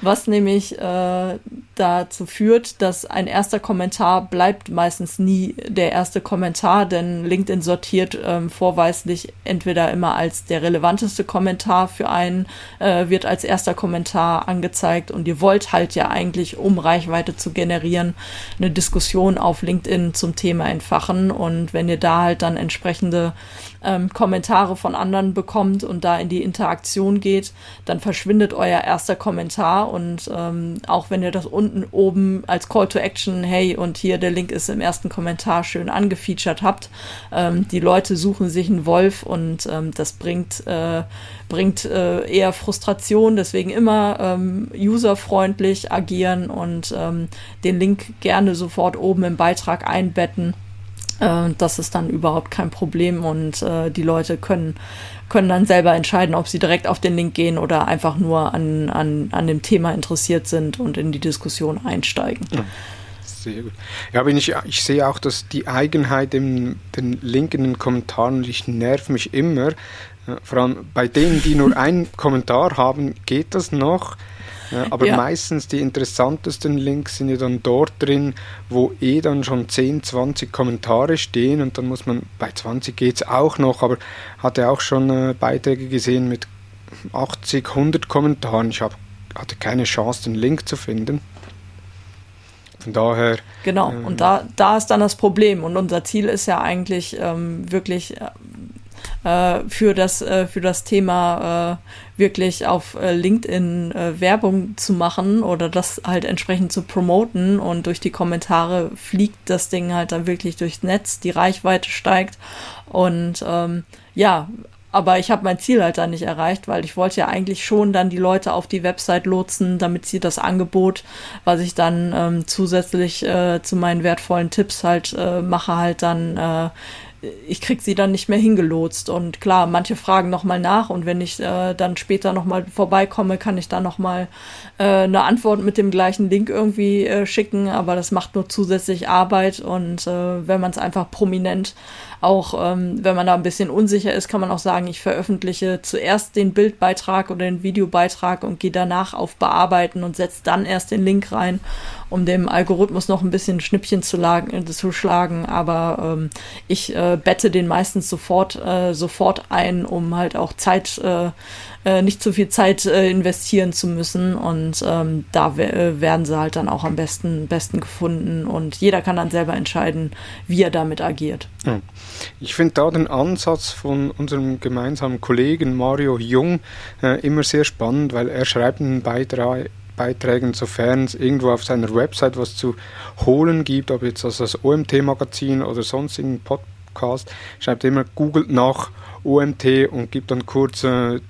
was nämlich äh, dazu führt, dass ein erster Kommentar bleibt meistens nie der erste Kommentar, denn LinkedIn sortiert ähm, vorweislich entweder immer als der relevanteste Kommentar für einen, äh, wird als erster Kommentar angezeigt und ihr wollt halt ja eigentlich, um Reichweite zu generieren, eine Diskussion auf LinkedIn zum Thema entfachen und wenn ihr da halt dann entsprechende ähm, Kommentare von anderen bekommt und da in die Interaktion geht, dann verschwindet euer erster Kommentar und ähm, auch wenn ihr das unten oben als Call to Action, hey, und hier der Link ist im ersten Kommentar schön angefeatured habt, ähm, die Leute suchen sich einen Wolf und ähm, das bringt, äh, bringt äh, eher Frustration, deswegen immer ähm, userfreundlich agieren und ähm, den Link gerne sofort oben im Beitrag einbetten äh, das ist dann überhaupt kein Problem und äh, die Leute können, können dann selber entscheiden, ob sie direkt auf den Link gehen oder einfach nur an, an, an dem Thema interessiert sind und in die Diskussion einsteigen. Ja. Sehr gut. Ja, aber ich, ich sehe auch, dass die Eigenheit im den Link in den Kommentaren, ich nerv mich immer, äh, vor allem bei denen, die nur einen Kommentar haben, geht das noch. Ja, aber ja. meistens die interessantesten Links sind ja dann dort drin, wo eh dann schon 10, 20 Kommentare stehen und dann muss man, bei 20 geht es auch noch, aber hatte auch schon äh, Beiträge gesehen mit 80, 100 Kommentaren. Ich hab, hatte keine Chance, den Link zu finden. Von daher. Genau, ähm, und da, da ist dann das Problem. Und unser Ziel ist ja eigentlich ähm, wirklich äh, äh, für, das, äh, für das Thema äh, wirklich auf äh, LinkedIn äh, Werbung zu machen oder das halt entsprechend zu promoten und durch die Kommentare fliegt das Ding halt dann wirklich durchs Netz, die Reichweite steigt und ähm, ja, aber ich habe mein Ziel halt dann nicht erreicht, weil ich wollte ja eigentlich schon dann die Leute auf die Website lotsen, damit sie das Angebot, was ich dann ähm, zusätzlich äh, zu meinen wertvollen Tipps halt äh, mache, halt dann äh, ich krieg sie dann nicht mehr hingelotst. Und klar, manche fragen nochmal nach. Und wenn ich äh, dann später nochmal vorbeikomme, kann ich da nochmal äh, eine Antwort mit dem gleichen Link irgendwie äh, schicken, aber das macht nur zusätzlich Arbeit. Und äh, wenn man es einfach prominent auch ähm, wenn man da ein bisschen unsicher ist, kann man auch sagen, ich veröffentliche zuerst den Bildbeitrag oder den Videobeitrag und gehe danach auf Bearbeiten und setze dann erst den Link rein, um dem Algorithmus noch ein bisschen Schnippchen zu, lagen, äh, zu schlagen. Aber ähm, ich äh, bette den meistens sofort, äh, sofort ein, um halt auch Zeit äh, äh, nicht zu viel Zeit äh, investieren zu müssen. Und ähm, da werden sie halt dann auch am besten, besten gefunden. Und jeder kann dann selber entscheiden, wie er damit agiert. Ja. Ich finde da den Ansatz von unserem gemeinsamen Kollegen Mario Jung immer sehr spannend, weil er schreibt einen Beitrag Beiträgen, sofern es irgendwo auf seiner Website was zu holen gibt, ob jetzt also das OMT-Magazin oder sonstigen Podcast, schreibt immer, googelt nach OMT und gibt dann kurz äh,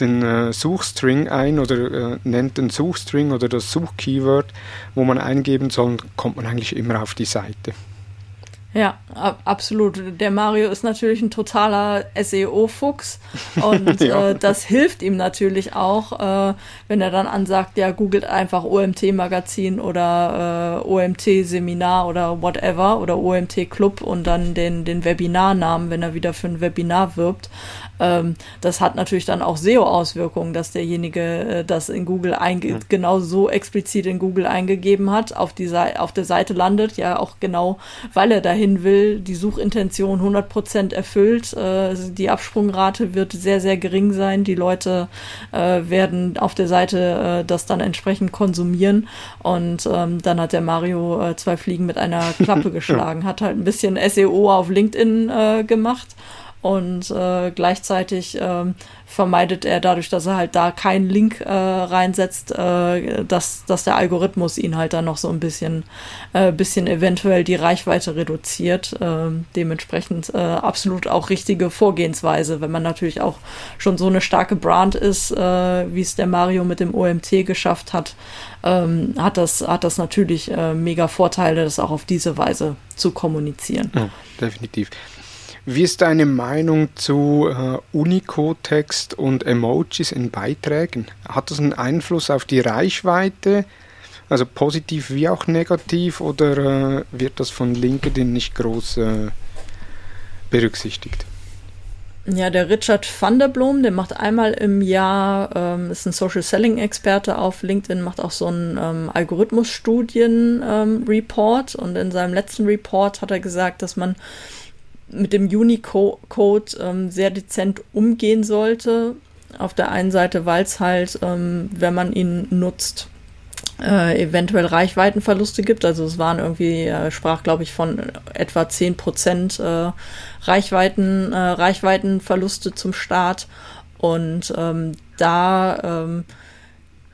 den äh, Suchstring ein oder äh, nennt den Suchstring oder das Suchkeyword, wo man eingeben soll, kommt man eigentlich immer auf die Seite. Ja, absolut. Der Mario ist natürlich ein totaler SEO-Fuchs und ja. äh, das hilft ihm natürlich auch, äh, wenn er dann ansagt, ja, googelt einfach OMT-Magazin oder äh, OMT-Seminar oder whatever oder OMT-Club und dann den, den Webinarnamen, wenn er wieder für ein Webinar wirbt. Ähm, das hat natürlich dann auch SEO-Auswirkungen, dass derjenige äh, das in Google einge ja. genau so explizit in Google eingegeben hat, auf, die auf der Seite landet, ja auch genau, weil er dahin dahin will, die Suchintention 100% erfüllt. Äh, die Absprungrate wird sehr, sehr gering sein. Die Leute äh, werden auf der Seite äh, das dann entsprechend konsumieren. Und ähm, dann hat der Mario äh, zwei Fliegen mit einer Klappe geschlagen. Hat halt ein bisschen SEO auf LinkedIn äh, gemacht und äh, gleichzeitig ähm, vermeidet er dadurch, dass er halt da keinen Link äh, reinsetzt, äh, dass, dass der Algorithmus ihn halt dann noch so ein bisschen, äh, bisschen eventuell die Reichweite reduziert. Äh, dementsprechend äh, absolut auch richtige Vorgehensweise, wenn man natürlich auch schon so eine starke Brand ist, äh, wie es der Mario mit dem OMT geschafft hat, ähm, hat das, hat das natürlich äh, mega Vorteile, das auch auf diese Weise zu kommunizieren. Ja, definitiv. Wie ist deine Meinung zu äh, Unicode-Text und Emojis in Beiträgen? Hat das einen Einfluss auf die Reichweite? Also positiv wie auch negativ oder äh, wird das von LinkedIn nicht groß äh, berücksichtigt? Ja, der Richard van der Blom, der macht einmal im Jahr, ähm, ist ein Social Selling Experte auf LinkedIn, macht auch so einen ähm, Algorithmusstudien-Report ähm, und in seinem letzten Report hat er gesagt, dass man mit dem Unicode ähm, sehr dezent umgehen sollte. Auf der einen Seite, weil es halt, ähm, wenn man ihn nutzt, äh, eventuell Reichweitenverluste gibt. Also es waren irgendwie, äh, sprach glaube ich von etwa 10 Prozent äh, Reichweiten, äh, Reichweitenverluste zum Start. Und ähm, da ähm,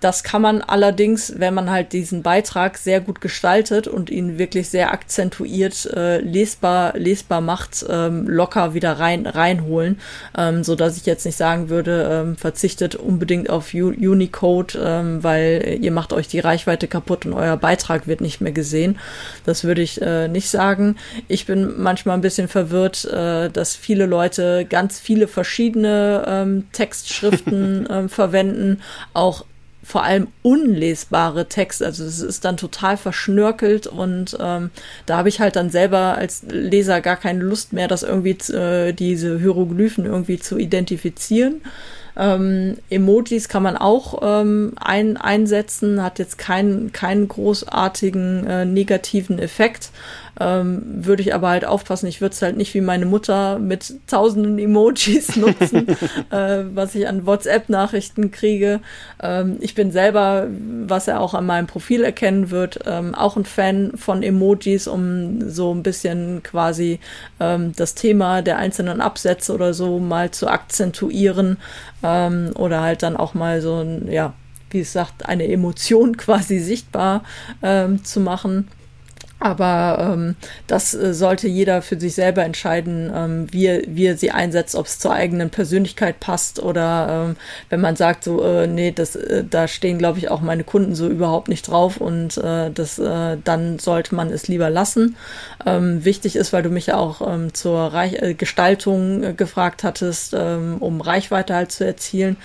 das kann man allerdings, wenn man halt diesen Beitrag sehr gut gestaltet und ihn wirklich sehr akzentuiert äh, lesbar lesbar macht, ähm, locker wieder rein reinholen, ähm, so dass ich jetzt nicht sagen würde, ähm, verzichtet unbedingt auf U Unicode, ähm, weil ihr macht euch die Reichweite kaputt und euer Beitrag wird nicht mehr gesehen. Das würde ich äh, nicht sagen. Ich bin manchmal ein bisschen verwirrt, äh, dass viele Leute ganz viele verschiedene ähm, Textschriften ähm, verwenden, auch vor allem unlesbare Texte. Also es ist dann total verschnörkelt und ähm, da habe ich halt dann selber als Leser gar keine Lust mehr, das irgendwie äh, diese Hieroglyphen irgendwie zu identifizieren. Ähm, Emojis kann man auch ähm, ein, einsetzen, hat jetzt keinen, keinen großartigen äh, negativen Effekt. Ähm, würde ich aber halt aufpassen, ich würde es halt nicht wie meine Mutter mit tausenden Emojis nutzen, äh, was ich an WhatsApp-Nachrichten kriege. Ähm, ich bin selber, was er auch an meinem Profil erkennen wird, ähm, auch ein Fan von Emojis, um so ein bisschen quasi ähm, das Thema der einzelnen Absätze oder so mal zu akzentuieren ähm, oder halt dann auch mal so ein, ja, wie es sagt, eine Emotion quasi sichtbar ähm, zu machen. Aber ähm, das äh, sollte jeder für sich selber entscheiden, ähm, wie, wie er sie einsetzt, ob es zur eigenen Persönlichkeit passt oder ähm, wenn man sagt, so, äh, nee, das, äh, da stehen, glaube ich, auch meine Kunden so überhaupt nicht drauf und äh, das, äh, dann sollte man es lieber lassen. Ähm, wichtig ist, weil du mich ja auch ähm, zur Reich äh, Gestaltung äh, gefragt hattest, ähm, um Reichweite halt zu erzielen.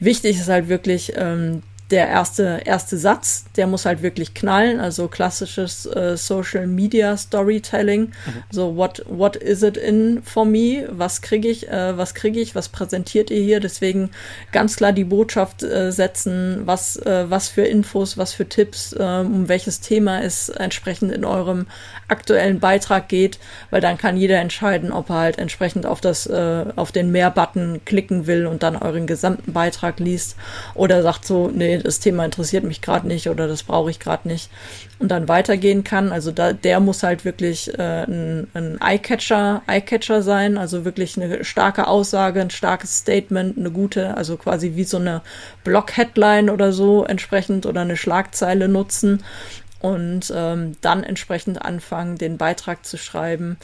Wichtig ist halt wirklich, ähm, der erste, erste Satz, der muss halt wirklich knallen, also klassisches äh, Social Media Storytelling. Mhm. So, what, what is it in for me? Was kriege ich, äh, was kriege ich, was präsentiert ihr hier? Deswegen ganz klar die Botschaft äh, setzen, was, äh, was für Infos, was für Tipps, äh, um welches Thema es entsprechend in eurem aktuellen Beitrag geht, weil dann kann jeder entscheiden, ob er halt entsprechend auf das, äh, auf den Mehr-Button klicken will und dann euren gesamten Beitrag liest oder sagt so, nee, das Thema interessiert mich gerade nicht oder das brauche ich gerade nicht und dann weitergehen kann. Also da, der muss halt wirklich äh, ein, ein Eyecatcher, Eyecatcher sein, also wirklich eine starke Aussage, ein starkes Statement, eine gute, also quasi wie so eine Blog-Headline oder so entsprechend oder eine Schlagzeile nutzen und ähm, dann entsprechend anfangen, den Beitrag zu schreiben.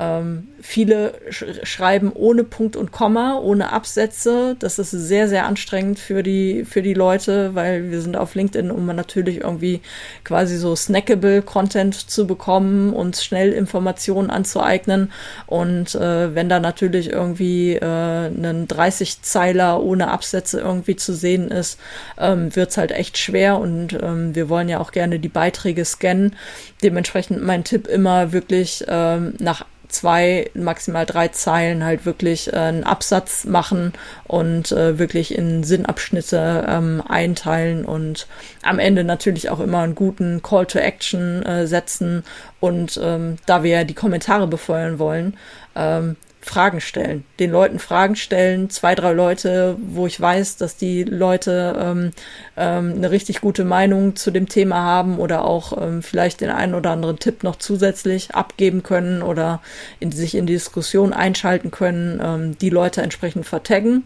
Ähm, viele sch schreiben ohne Punkt und Komma, ohne Absätze. Das ist sehr, sehr anstrengend für die, für die Leute, weil wir sind auf LinkedIn, um natürlich irgendwie quasi so snackable Content zu bekommen und schnell Informationen anzueignen. Und äh, wenn da natürlich irgendwie äh, ein 30-Zeiler ohne Absätze irgendwie zu sehen ist, ähm, wird's halt echt schwer. Und ähm, wir wollen ja auch gerne die Beiträge scannen. Dementsprechend mein Tipp immer wirklich ähm, nach zwei, maximal drei Zeilen halt wirklich äh, einen Absatz machen und äh, wirklich in Sinnabschnitte ähm, einteilen und am Ende natürlich auch immer einen guten Call to Action äh, setzen und ähm, da wir ja die Kommentare befeuern wollen, ähm, Fragen stellen, den Leuten Fragen stellen, zwei, drei Leute, wo ich weiß, dass die Leute ähm, ähm, eine richtig gute Meinung zu dem Thema haben oder auch ähm, vielleicht den einen oder anderen Tipp noch zusätzlich abgeben können oder in, sich in die Diskussion einschalten können, ähm, die Leute entsprechend vertaggen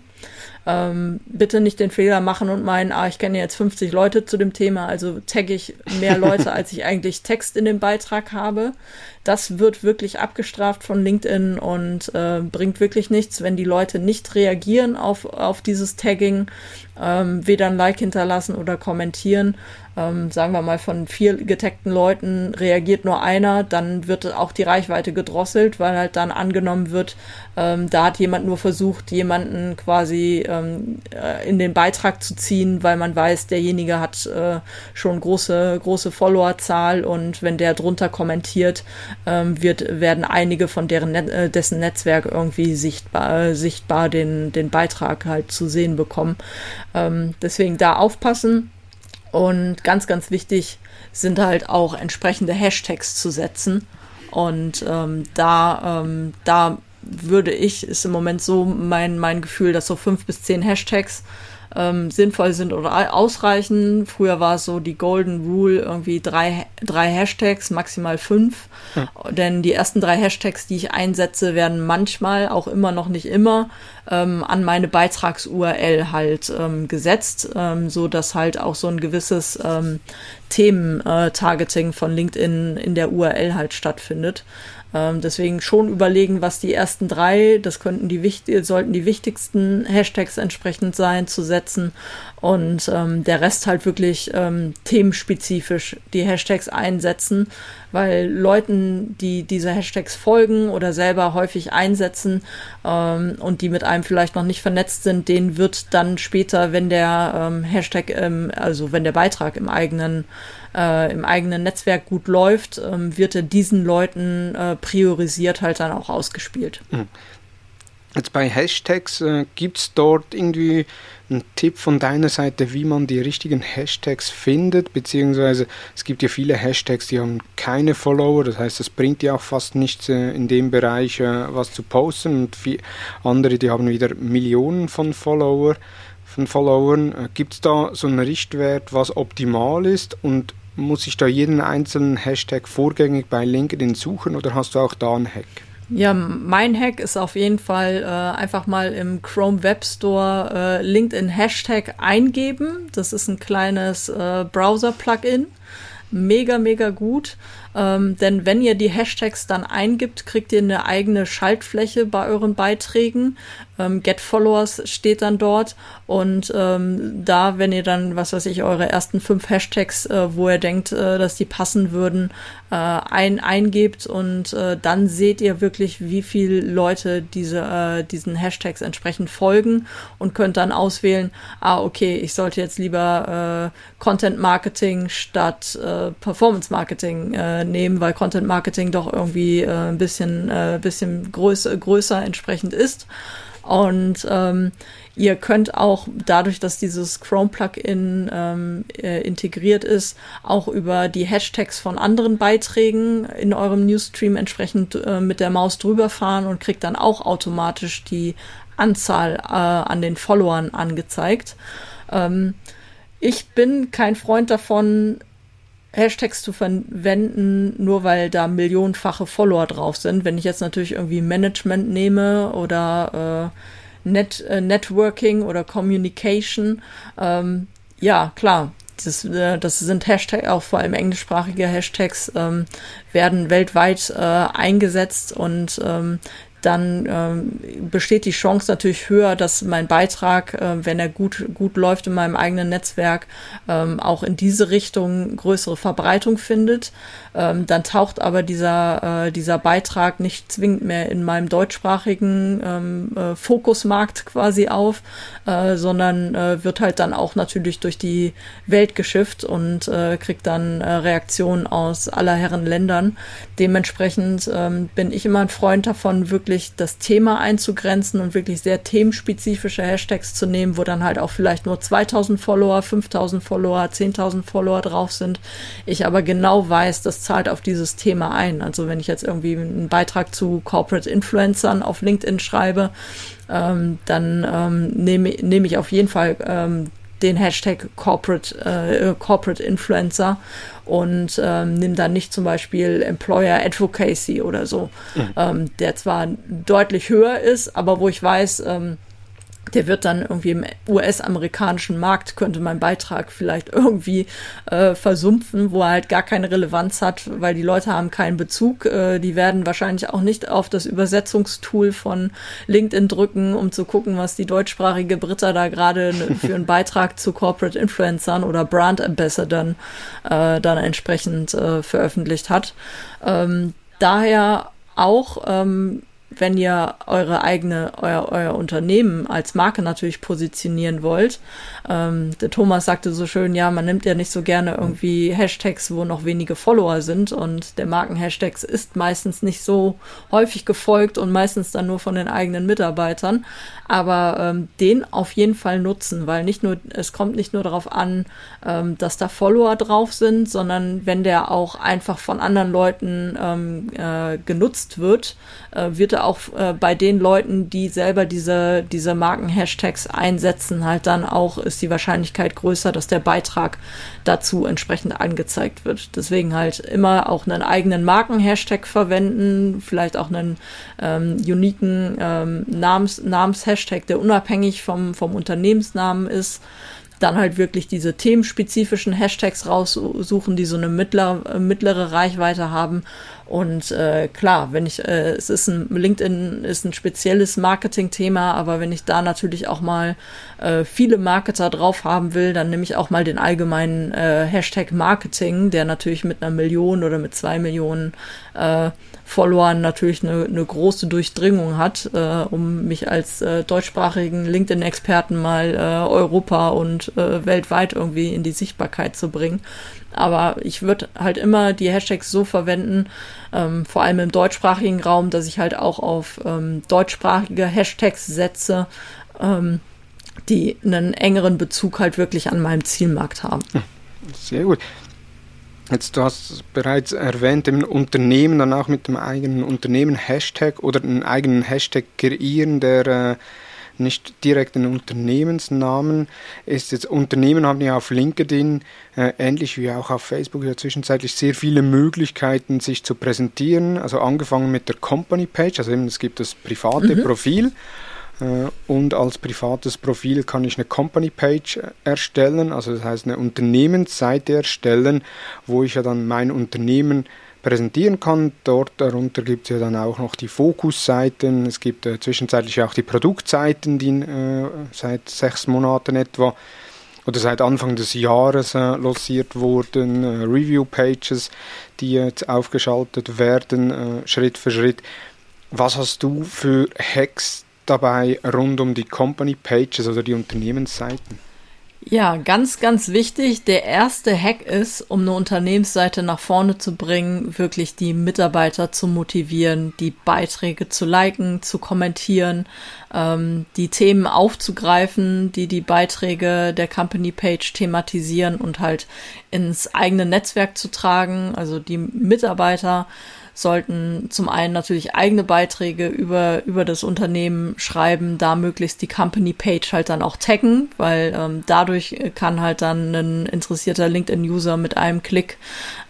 ähm, bitte nicht den Fehler machen und meinen, ah, ich kenne jetzt 50 Leute zu dem Thema, also tagge ich mehr Leute, als ich eigentlich Text in dem Beitrag habe. Das wird wirklich abgestraft von LinkedIn und äh, bringt wirklich nichts, wenn die Leute nicht reagieren auf, auf dieses Tagging, ähm, weder ein Like hinterlassen oder kommentieren ähm, sagen wir mal, von vier getagten Leuten reagiert nur einer, dann wird auch die Reichweite gedrosselt, weil halt dann angenommen wird, ähm, da hat jemand nur versucht, jemanden quasi ähm, äh, in den Beitrag zu ziehen, weil man weiß, derjenige hat äh, schon große, große Followerzahl und wenn der drunter kommentiert, ähm, wird, werden einige von deren Net äh, dessen Netzwerk irgendwie sichtbar, äh, sichtbar den, den Beitrag halt zu sehen bekommen. Ähm, deswegen da aufpassen. Und ganz, ganz wichtig sind halt auch entsprechende Hashtags zu setzen. Und ähm, da, ähm, da würde ich, ist im Moment so mein, mein Gefühl, dass so fünf bis zehn Hashtags ähm, sinnvoll sind oder ausreichen. Früher war es so die Golden Rule, irgendwie drei, drei Hashtags, maximal fünf. Hm. Denn die ersten drei Hashtags, die ich einsetze, werden manchmal, auch immer noch nicht immer, ähm, an meine Beitrags-URL halt ähm, gesetzt, ähm, so dass halt auch so ein gewisses ähm, Themen-Targeting von LinkedIn in der URL halt stattfindet. Ähm, deswegen schon überlegen, was die ersten drei, das könnten die sollten die wichtigsten Hashtags entsprechend sein, zu setzen. Und ähm, der Rest halt wirklich ähm, themenspezifisch die Hashtags einsetzen, weil Leuten, die diese Hashtags folgen oder selber häufig einsetzen ähm, und die mit einem vielleicht noch nicht vernetzt sind, denen wird dann später, wenn der ähm, Hashtag, ähm, also wenn der Beitrag im eigenen äh, im eigenen Netzwerk gut läuft, ähm, wird er diesen Leuten äh, priorisiert halt dann auch ausgespielt. Jetzt bei Hashtags, äh, gibt es dort irgendwie einen Tipp von deiner Seite, wie man die richtigen Hashtags findet? Beziehungsweise es gibt ja viele Hashtags, die haben keine Follower, das heißt, es bringt ja auch fast nichts äh, in dem Bereich äh, was zu posten. Und andere, die haben wieder Millionen von Follower. Von Followern. Äh, gibt es da so einen Richtwert, was optimal ist? Und muss ich da jeden einzelnen Hashtag vorgängig bei LinkedIn suchen oder hast du auch da einen Hack? Ja, mein Hack ist auf jeden Fall äh, einfach mal im Chrome Web Store äh, LinkedIn Hashtag eingeben. Das ist ein kleines äh, Browser-Plugin. Mega, mega gut. Ähm, denn wenn ihr die Hashtags dann eingibt, kriegt ihr eine eigene Schaltfläche bei euren Beiträgen. Ähm, Get Followers steht dann dort. Und ähm, da, wenn ihr dann, was weiß ich, eure ersten fünf Hashtags, äh, wo ihr denkt, äh, dass die passen würden, äh, ein, eingebt und äh, dann seht ihr wirklich, wie viele Leute diese, äh, diesen Hashtags entsprechend folgen und könnt dann auswählen, ah, okay, ich sollte jetzt lieber äh, Content Marketing statt äh, Performance Marketing äh, nehmen, weil Content Marketing doch irgendwie äh, ein bisschen, äh, bisschen größer, größer entsprechend ist. Und ähm, ihr könnt auch dadurch, dass dieses Chrome-Plugin ähm, äh, integriert ist, auch über die Hashtags von anderen Beiträgen in eurem Newsstream entsprechend äh, mit der Maus drüber fahren und kriegt dann auch automatisch die Anzahl äh, an den Followern angezeigt. Ähm, ich bin kein Freund davon, Hashtags zu verwenden, nur weil da millionenfache Follower drauf sind. Wenn ich jetzt natürlich irgendwie Management nehme oder äh, Net, äh, Networking oder Communication, ähm, ja, klar, das, äh, das sind Hashtags, auch vor allem englischsprachige Hashtags, ähm, werden weltweit äh, eingesetzt und ähm, dann ähm, besteht die Chance natürlich höher, dass mein Beitrag, äh, wenn er gut, gut läuft in meinem eigenen Netzwerk, ähm, auch in diese Richtung größere Verbreitung findet. Ähm, dann taucht aber dieser, äh, dieser Beitrag nicht zwingend mehr in meinem deutschsprachigen ähm, äh, Fokusmarkt quasi auf, äh, sondern äh, wird halt dann auch natürlich durch die Welt geschifft und äh, kriegt dann Reaktionen aus aller Herren Ländern. Dementsprechend ähm, bin ich immer ein Freund davon, wirklich das Thema einzugrenzen und wirklich sehr themenspezifische Hashtags zu nehmen, wo dann halt auch vielleicht nur 2000 Follower, 5000 Follower, 10.000 Follower drauf sind. Ich aber genau weiß, das zahlt auf dieses Thema ein. Also wenn ich jetzt irgendwie einen Beitrag zu Corporate Influencern auf LinkedIn schreibe, ähm, dann ähm, nehme nehm ich auf jeden Fall ähm, den Hashtag Corporate, äh, Corporate Influencer und ähm, nimm dann nicht zum Beispiel Employer Advocacy oder so, mhm. ähm, der zwar deutlich höher ist, aber wo ich weiß, ähm, der wird dann irgendwie im US-amerikanischen Markt, könnte mein Beitrag vielleicht irgendwie äh, versumpfen, wo er halt gar keine Relevanz hat, weil die Leute haben keinen Bezug. Äh, die werden wahrscheinlich auch nicht auf das Übersetzungstool von LinkedIn drücken, um zu gucken, was die deutschsprachige Britta da gerade für einen Beitrag zu Corporate Influencern oder Brand Ambassadors äh, dann entsprechend äh, veröffentlicht hat. Ähm, daher auch ähm, wenn ihr eure eigene, euer, euer Unternehmen als Marke natürlich positionieren wollt. Ähm, der Thomas sagte so schön, ja, man nimmt ja nicht so gerne irgendwie Hashtags, wo noch wenige Follower sind und der Markenhashtags ist meistens nicht so häufig gefolgt und meistens dann nur von den eigenen Mitarbeitern. Aber ähm, den auf jeden Fall nutzen, weil nicht nur, es kommt nicht nur darauf an, ähm, dass da Follower drauf sind, sondern wenn der auch einfach von anderen Leuten ähm, äh, genutzt wird, äh, wird er auch äh, bei den Leuten, die selber diese, diese Marken-Hashtags einsetzen, halt dann auch ist die Wahrscheinlichkeit größer, dass der Beitrag dazu entsprechend angezeigt wird. Deswegen halt immer auch einen eigenen Marken-Hashtag verwenden, vielleicht auch einen ähm, uniken ähm, Namens, Namens-Hashtag, der unabhängig vom, vom Unternehmensnamen ist dann halt wirklich diese themenspezifischen Hashtags raussuchen, die so eine mittler, mittlere Reichweite haben. Und äh, klar, wenn ich, äh, es ist ein LinkedIn ist ein spezielles Marketing-Thema, aber wenn ich da natürlich auch mal äh, viele Marketer drauf haben will, dann nehme ich auch mal den allgemeinen äh, Hashtag Marketing, der natürlich mit einer Million oder mit zwei Millionen äh, Followern natürlich eine, eine große Durchdringung hat, äh, um mich als äh, deutschsprachigen LinkedIn-Experten mal äh, Europa und äh, weltweit irgendwie in die Sichtbarkeit zu bringen. Aber ich würde halt immer die Hashtags so verwenden, ähm, vor allem im deutschsprachigen Raum, dass ich halt auch auf ähm, deutschsprachige Hashtags setze, ähm, die einen engeren Bezug halt wirklich an meinem Zielmarkt haben. Sehr gut. Jetzt, du hast bereits erwähnt, im Unternehmen dann auch mit dem eigenen Unternehmen Hashtag oder einen eigenen Hashtag kreieren, der äh, nicht direkt einen Unternehmensnamen ist. Jetzt Unternehmen haben ja auf LinkedIn, äh, ähnlich wie auch auf Facebook, ja zwischenzeitlich sehr viele Möglichkeiten, sich zu präsentieren. Also angefangen mit der Company Page, also eben, es gibt das private mhm. Profil äh, und als privates Profil kann ich eine Company Page äh, erstellen, also das heißt eine Unternehmensseite erstellen, wo ich ja dann mein Unternehmen präsentieren kann. Dort darunter gibt es ja dann auch noch die Fokusseiten, es gibt äh, zwischenzeitlich auch die Produktseiten, die äh, seit sechs Monaten etwa oder seit Anfang des Jahres äh, lanciert wurden, äh, Review-Pages, die jetzt aufgeschaltet werden, Schritt für Schritt. Was hast du für Hacks dabei rund um die Company Pages oder die Unternehmensseiten? Ja, ganz, ganz wichtig. Der erste Hack ist, um eine Unternehmensseite nach vorne zu bringen, wirklich die Mitarbeiter zu motivieren, die Beiträge zu liken, zu kommentieren, ähm, die Themen aufzugreifen, die die Beiträge der Company Page thematisieren und halt ins eigene Netzwerk zu tragen. Also die Mitarbeiter sollten zum einen natürlich eigene Beiträge über, über das Unternehmen schreiben, da möglichst die Company Page halt dann auch taggen, weil ähm, dadurch kann halt dann ein interessierter LinkedIn-User mit einem Klick,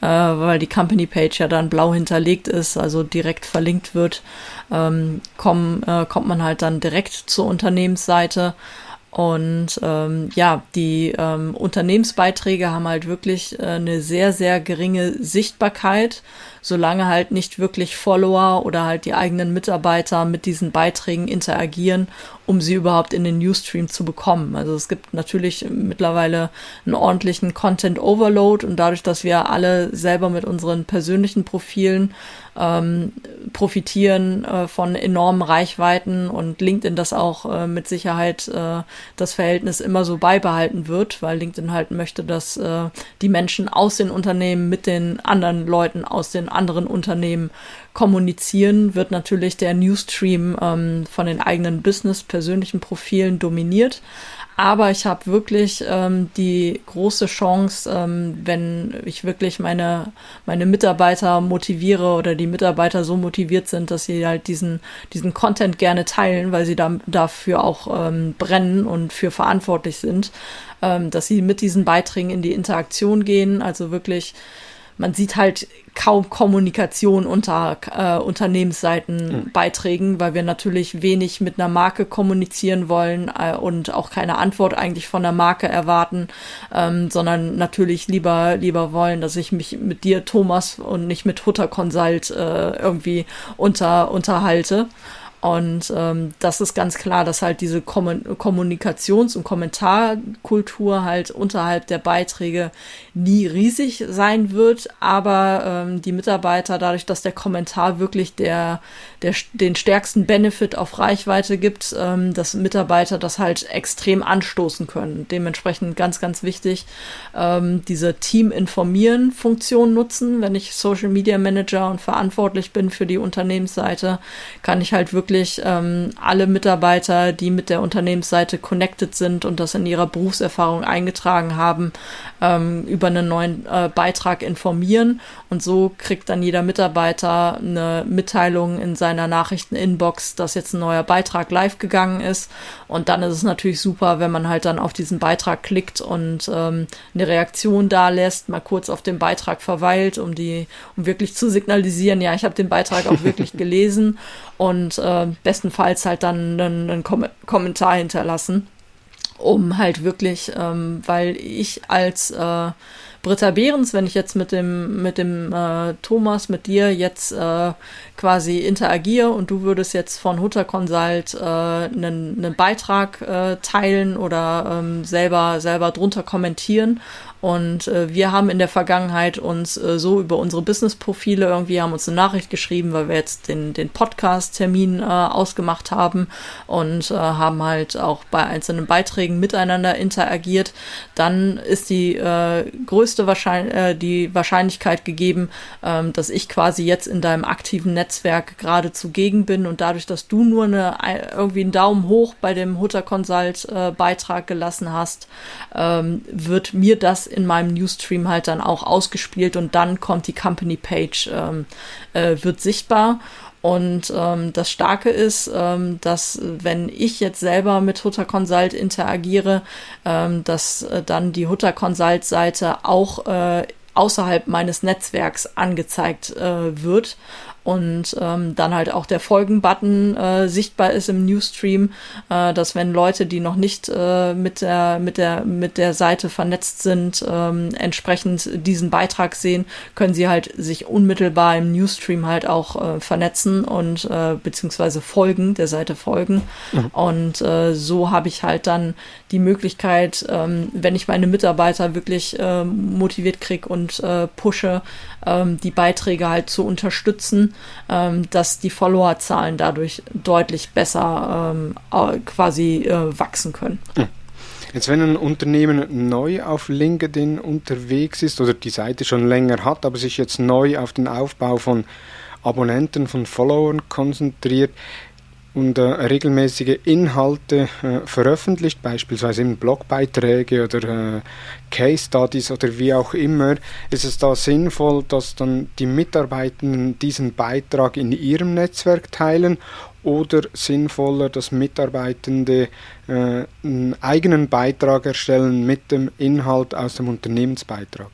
äh, weil die Company Page ja dann blau hinterlegt ist, also direkt verlinkt wird, ähm, komm, äh, kommt man halt dann direkt zur Unternehmensseite. Und ähm, ja, die ähm, Unternehmensbeiträge haben halt wirklich äh, eine sehr, sehr geringe Sichtbarkeit solange halt nicht wirklich Follower oder halt die eigenen Mitarbeiter mit diesen Beiträgen interagieren, um sie überhaupt in den Newsstream zu bekommen. Also es gibt natürlich mittlerweile einen ordentlichen Content Overload und dadurch, dass wir alle selber mit unseren persönlichen Profilen ähm, profitieren äh, von enormen Reichweiten und LinkedIn das auch äh, mit Sicherheit äh, das Verhältnis immer so beibehalten wird, weil LinkedIn halt möchte, dass äh, die Menschen aus den Unternehmen mit den anderen Leuten aus den anderen Unternehmen kommunizieren, wird natürlich der Newsstream ähm, von den eigenen Business, persönlichen Profilen dominiert. Aber ich habe wirklich ähm, die große Chance, ähm, wenn ich wirklich meine, meine Mitarbeiter motiviere oder die Mitarbeiter so motiviert sind, dass sie halt diesen, diesen Content gerne teilen, weil sie da, dafür auch ähm, brennen und für verantwortlich sind, ähm, dass sie mit diesen Beiträgen in die Interaktion gehen, also wirklich man sieht halt kaum Kommunikation unter äh, Unternehmensseitenbeiträgen, mhm. weil wir natürlich wenig mit einer Marke kommunizieren wollen äh, und auch keine Antwort eigentlich von der Marke erwarten, ähm, sondern natürlich lieber lieber wollen, dass ich mich mit dir Thomas und nicht mit Hutter Consult äh, irgendwie unter unterhalte. Und ähm, das ist ganz klar, dass halt diese Kommunikations- und Kommentarkultur halt unterhalb der Beiträge nie riesig sein wird, aber ähm, die Mitarbeiter, dadurch, dass der Kommentar wirklich der, der den stärksten Benefit auf Reichweite gibt, ähm, dass Mitarbeiter das halt extrem anstoßen können. Dementsprechend ganz, ganz wichtig, ähm, diese Team-Informieren-Funktion nutzen. Wenn ich Social Media Manager und verantwortlich bin für die Unternehmensseite, kann ich halt wirklich wirklich ähm, alle Mitarbeiter, die mit der Unternehmensseite connected sind und das in ihrer Berufserfahrung eingetragen haben, ähm, über einen neuen äh, Beitrag informieren. Und so kriegt dann jeder Mitarbeiter eine Mitteilung in seiner Nachrichten-Inbox, dass jetzt ein neuer Beitrag live gegangen ist. Und dann ist es natürlich super, wenn man halt dann auf diesen Beitrag klickt und ähm, eine Reaktion da lässt, mal kurz auf dem Beitrag verweilt, um die, um wirklich zu signalisieren, ja, ich habe den Beitrag auch wirklich gelesen und äh, bestenfalls halt dann einen, einen Kom Kommentar hinterlassen, um halt wirklich, ähm, weil ich als äh, Britta Behrens, wenn ich jetzt mit dem, mit dem äh, Thomas, mit dir jetzt äh, quasi interagiere und du würdest jetzt von Hutter Consult äh, einen, einen Beitrag äh, teilen oder ähm, selber, selber drunter kommentieren und äh, wir haben in der Vergangenheit uns äh, so über unsere Business-Profile irgendwie haben uns eine Nachricht geschrieben, weil wir jetzt den, den Podcast-Termin äh, ausgemacht haben und äh, haben halt auch bei einzelnen Beiträgen miteinander interagiert. Dann ist die äh, größte Wahrscheinlich äh, die Wahrscheinlichkeit gegeben, ähm, dass ich quasi jetzt in deinem aktiven Netzwerk gerade zugegen bin und dadurch, dass du nur eine irgendwie einen Daumen hoch bei dem Hutter Consult Beitrag gelassen hast, ähm, wird mir das in meinem Newsstream halt dann auch ausgespielt und dann kommt die Company Page, ähm, äh, wird sichtbar. Und ähm, das Starke ist, ähm, dass wenn ich jetzt selber mit Hutter Consult interagiere, ähm, dass äh, dann die Hutter Consult Seite auch äh, außerhalb meines Netzwerks angezeigt äh, wird und ähm, dann halt auch der Folgen-Button äh, sichtbar ist im Newsstream, äh, dass wenn Leute, die noch nicht äh, mit der mit der mit der Seite vernetzt sind, ähm, entsprechend diesen Beitrag sehen, können sie halt sich unmittelbar im Newsstream halt auch äh, vernetzen und äh, beziehungsweise folgen der Seite folgen mhm. und äh, so habe ich halt dann die Möglichkeit, ähm, wenn ich meine Mitarbeiter wirklich äh, motiviert kriege und äh, pushe, ähm, die Beiträge halt zu unterstützen, ähm, dass die Followerzahlen dadurch deutlich besser ähm, quasi äh, wachsen können. Hm. Jetzt, wenn ein Unternehmen neu auf LinkedIn unterwegs ist oder die Seite schon länger hat, aber sich jetzt neu auf den Aufbau von Abonnenten, von Followern konzentriert, und äh, regelmäßige Inhalte äh, veröffentlicht, beispielsweise in Blogbeiträge oder äh, Case Studies oder wie auch immer, ist es da sinnvoll, dass dann die Mitarbeitenden diesen Beitrag in ihrem Netzwerk teilen oder sinnvoller, dass Mitarbeitende äh, einen eigenen Beitrag erstellen mit dem Inhalt aus dem Unternehmensbeitrag?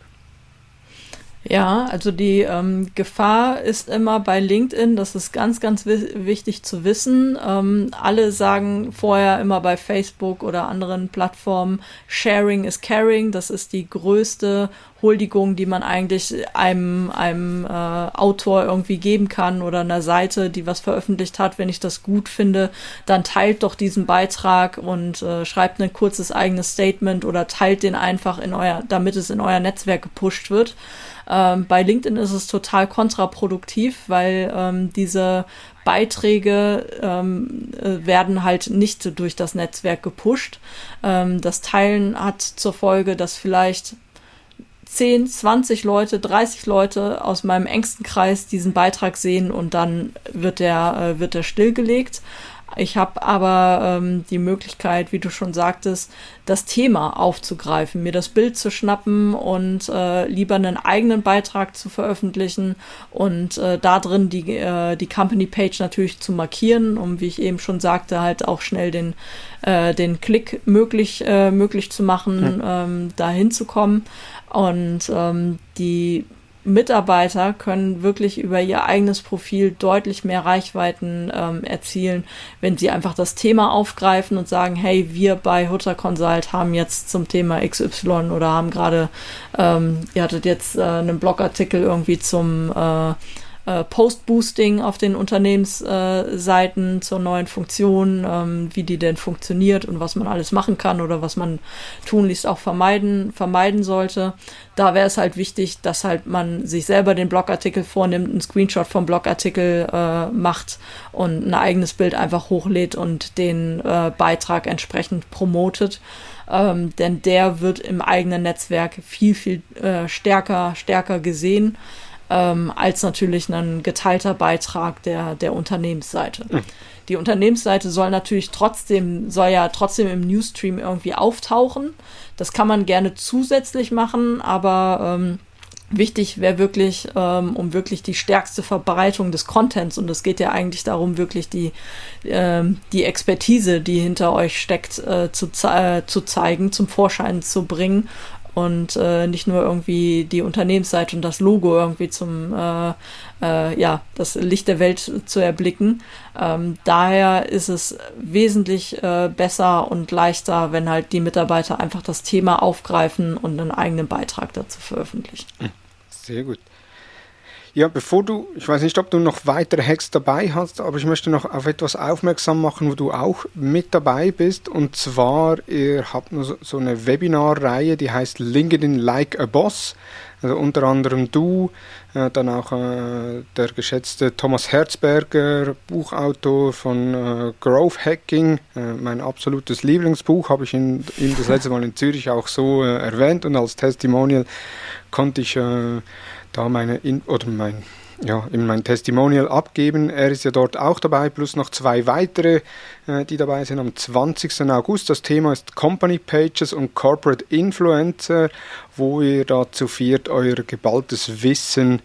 Ja, also die ähm, Gefahr ist immer bei LinkedIn, das ist ganz, ganz wichtig zu wissen. Ähm, alle sagen vorher immer bei Facebook oder anderen Plattformen, Sharing is Caring. Das ist die größte Huldigung, die man eigentlich einem, einem äh, Autor irgendwie geben kann oder einer Seite, die was veröffentlicht hat. Wenn ich das gut finde, dann teilt doch diesen Beitrag und äh, schreibt ein kurzes eigenes Statement oder teilt den einfach in euer, damit es in euer Netzwerk gepusht wird. Ähm, bei LinkedIn ist es total kontraproduktiv, weil ähm, diese Beiträge ähm, äh, werden halt nicht durch das Netzwerk gepusht. Ähm, das Teilen hat zur Folge, dass vielleicht 10, 20 Leute, 30 Leute aus meinem engsten Kreis diesen Beitrag sehen und dann wird der, äh, wird der stillgelegt. Ich habe aber ähm, die Möglichkeit, wie du schon sagtest, das Thema aufzugreifen, mir das Bild zu schnappen und äh, lieber einen eigenen Beitrag zu veröffentlichen und äh, da drin die, äh, die Company Page natürlich zu markieren, um, wie ich eben schon sagte, halt auch schnell den, äh, den Klick möglich, äh, möglich zu machen, ja. ähm, da hinzukommen. Und ähm, die Mitarbeiter können wirklich über ihr eigenes Profil deutlich mehr Reichweiten ähm, erzielen, wenn sie einfach das Thema aufgreifen und sagen, hey, wir bei Hutter Consult haben jetzt zum Thema XY oder haben gerade, ähm, ihr hattet jetzt äh, einen Blogartikel irgendwie zum äh, äh, Post-Boosting auf den Unternehmensseiten äh, zur neuen Funktion, ähm, wie die denn funktioniert und was man alles machen kann oder was man tunlichst auch vermeiden, vermeiden sollte. Da wäre es halt wichtig, dass halt man sich selber den Blogartikel vornimmt, einen Screenshot vom Blogartikel äh, macht und ein eigenes Bild einfach hochlädt und den äh, Beitrag entsprechend promotet. Ähm, denn der wird im eigenen Netzwerk viel, viel äh, stärker, stärker gesehen ähm, als natürlich ein geteilter Beitrag der, der Unternehmensseite. Mhm. Die Unternehmensseite soll natürlich trotzdem, soll ja trotzdem im Newsstream irgendwie auftauchen. Das kann man gerne zusätzlich machen, aber ähm, wichtig wäre wirklich, ähm, um wirklich die stärkste Verbreitung des Contents, und es geht ja eigentlich darum, wirklich die, ähm, die Expertise, die hinter euch steckt, äh, zu, äh, zu zeigen, zum Vorschein zu bringen und äh, nicht nur irgendwie die Unternehmensseite und das Logo irgendwie zum äh, äh, ja das Licht der Welt zu erblicken. Ähm, daher ist es wesentlich äh, besser und leichter, wenn halt die Mitarbeiter einfach das Thema aufgreifen und einen eigenen Beitrag dazu veröffentlichen. Sehr gut. Ja, bevor du, ich weiß nicht, ob du noch weitere Hacks dabei hast, aber ich möchte noch auf etwas aufmerksam machen, wo du auch mit dabei bist. Und zwar, ihr habt so eine Webinarreihe, die heißt LinkedIn Like a Boss. Also unter anderem du, äh, dann auch äh, der geschätzte Thomas Herzberger, Buchautor von äh, Growth Hacking, äh, mein absolutes Lieblingsbuch, habe ich ihm das letzte Mal in Zürich auch so äh, erwähnt und als Testimonial konnte ich äh, da meine in oder mein ja, in mein Testimonial abgeben. Er ist ja dort auch dabei, plus noch zwei weitere, äh, die dabei sind am 20. August. Das Thema ist Company Pages und Corporate Influencer, wo ihr da zu viert euer geballtes Wissen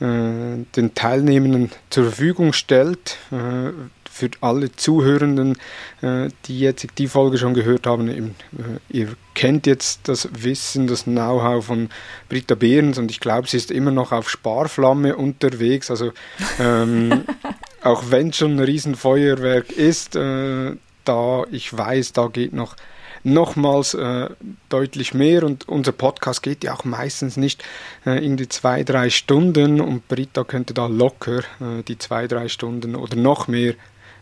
äh, den Teilnehmenden zur Verfügung stellt. Äh, für alle Zuhörenden, äh, die jetzt die Folge schon gehört haben, äh, ihr kennt jetzt das Wissen, das Know-how von Britta Behrens und ich glaube, sie ist immer noch auf Sparflamme unterwegs. Also ähm, auch wenn es schon ein Riesenfeuerwerk ist, äh, da ich weiß, da geht noch nochmals äh, deutlich mehr und unser Podcast geht ja auch meistens nicht äh, irgendwie zwei, drei Stunden und Britta könnte da locker äh, die zwei, drei Stunden oder noch mehr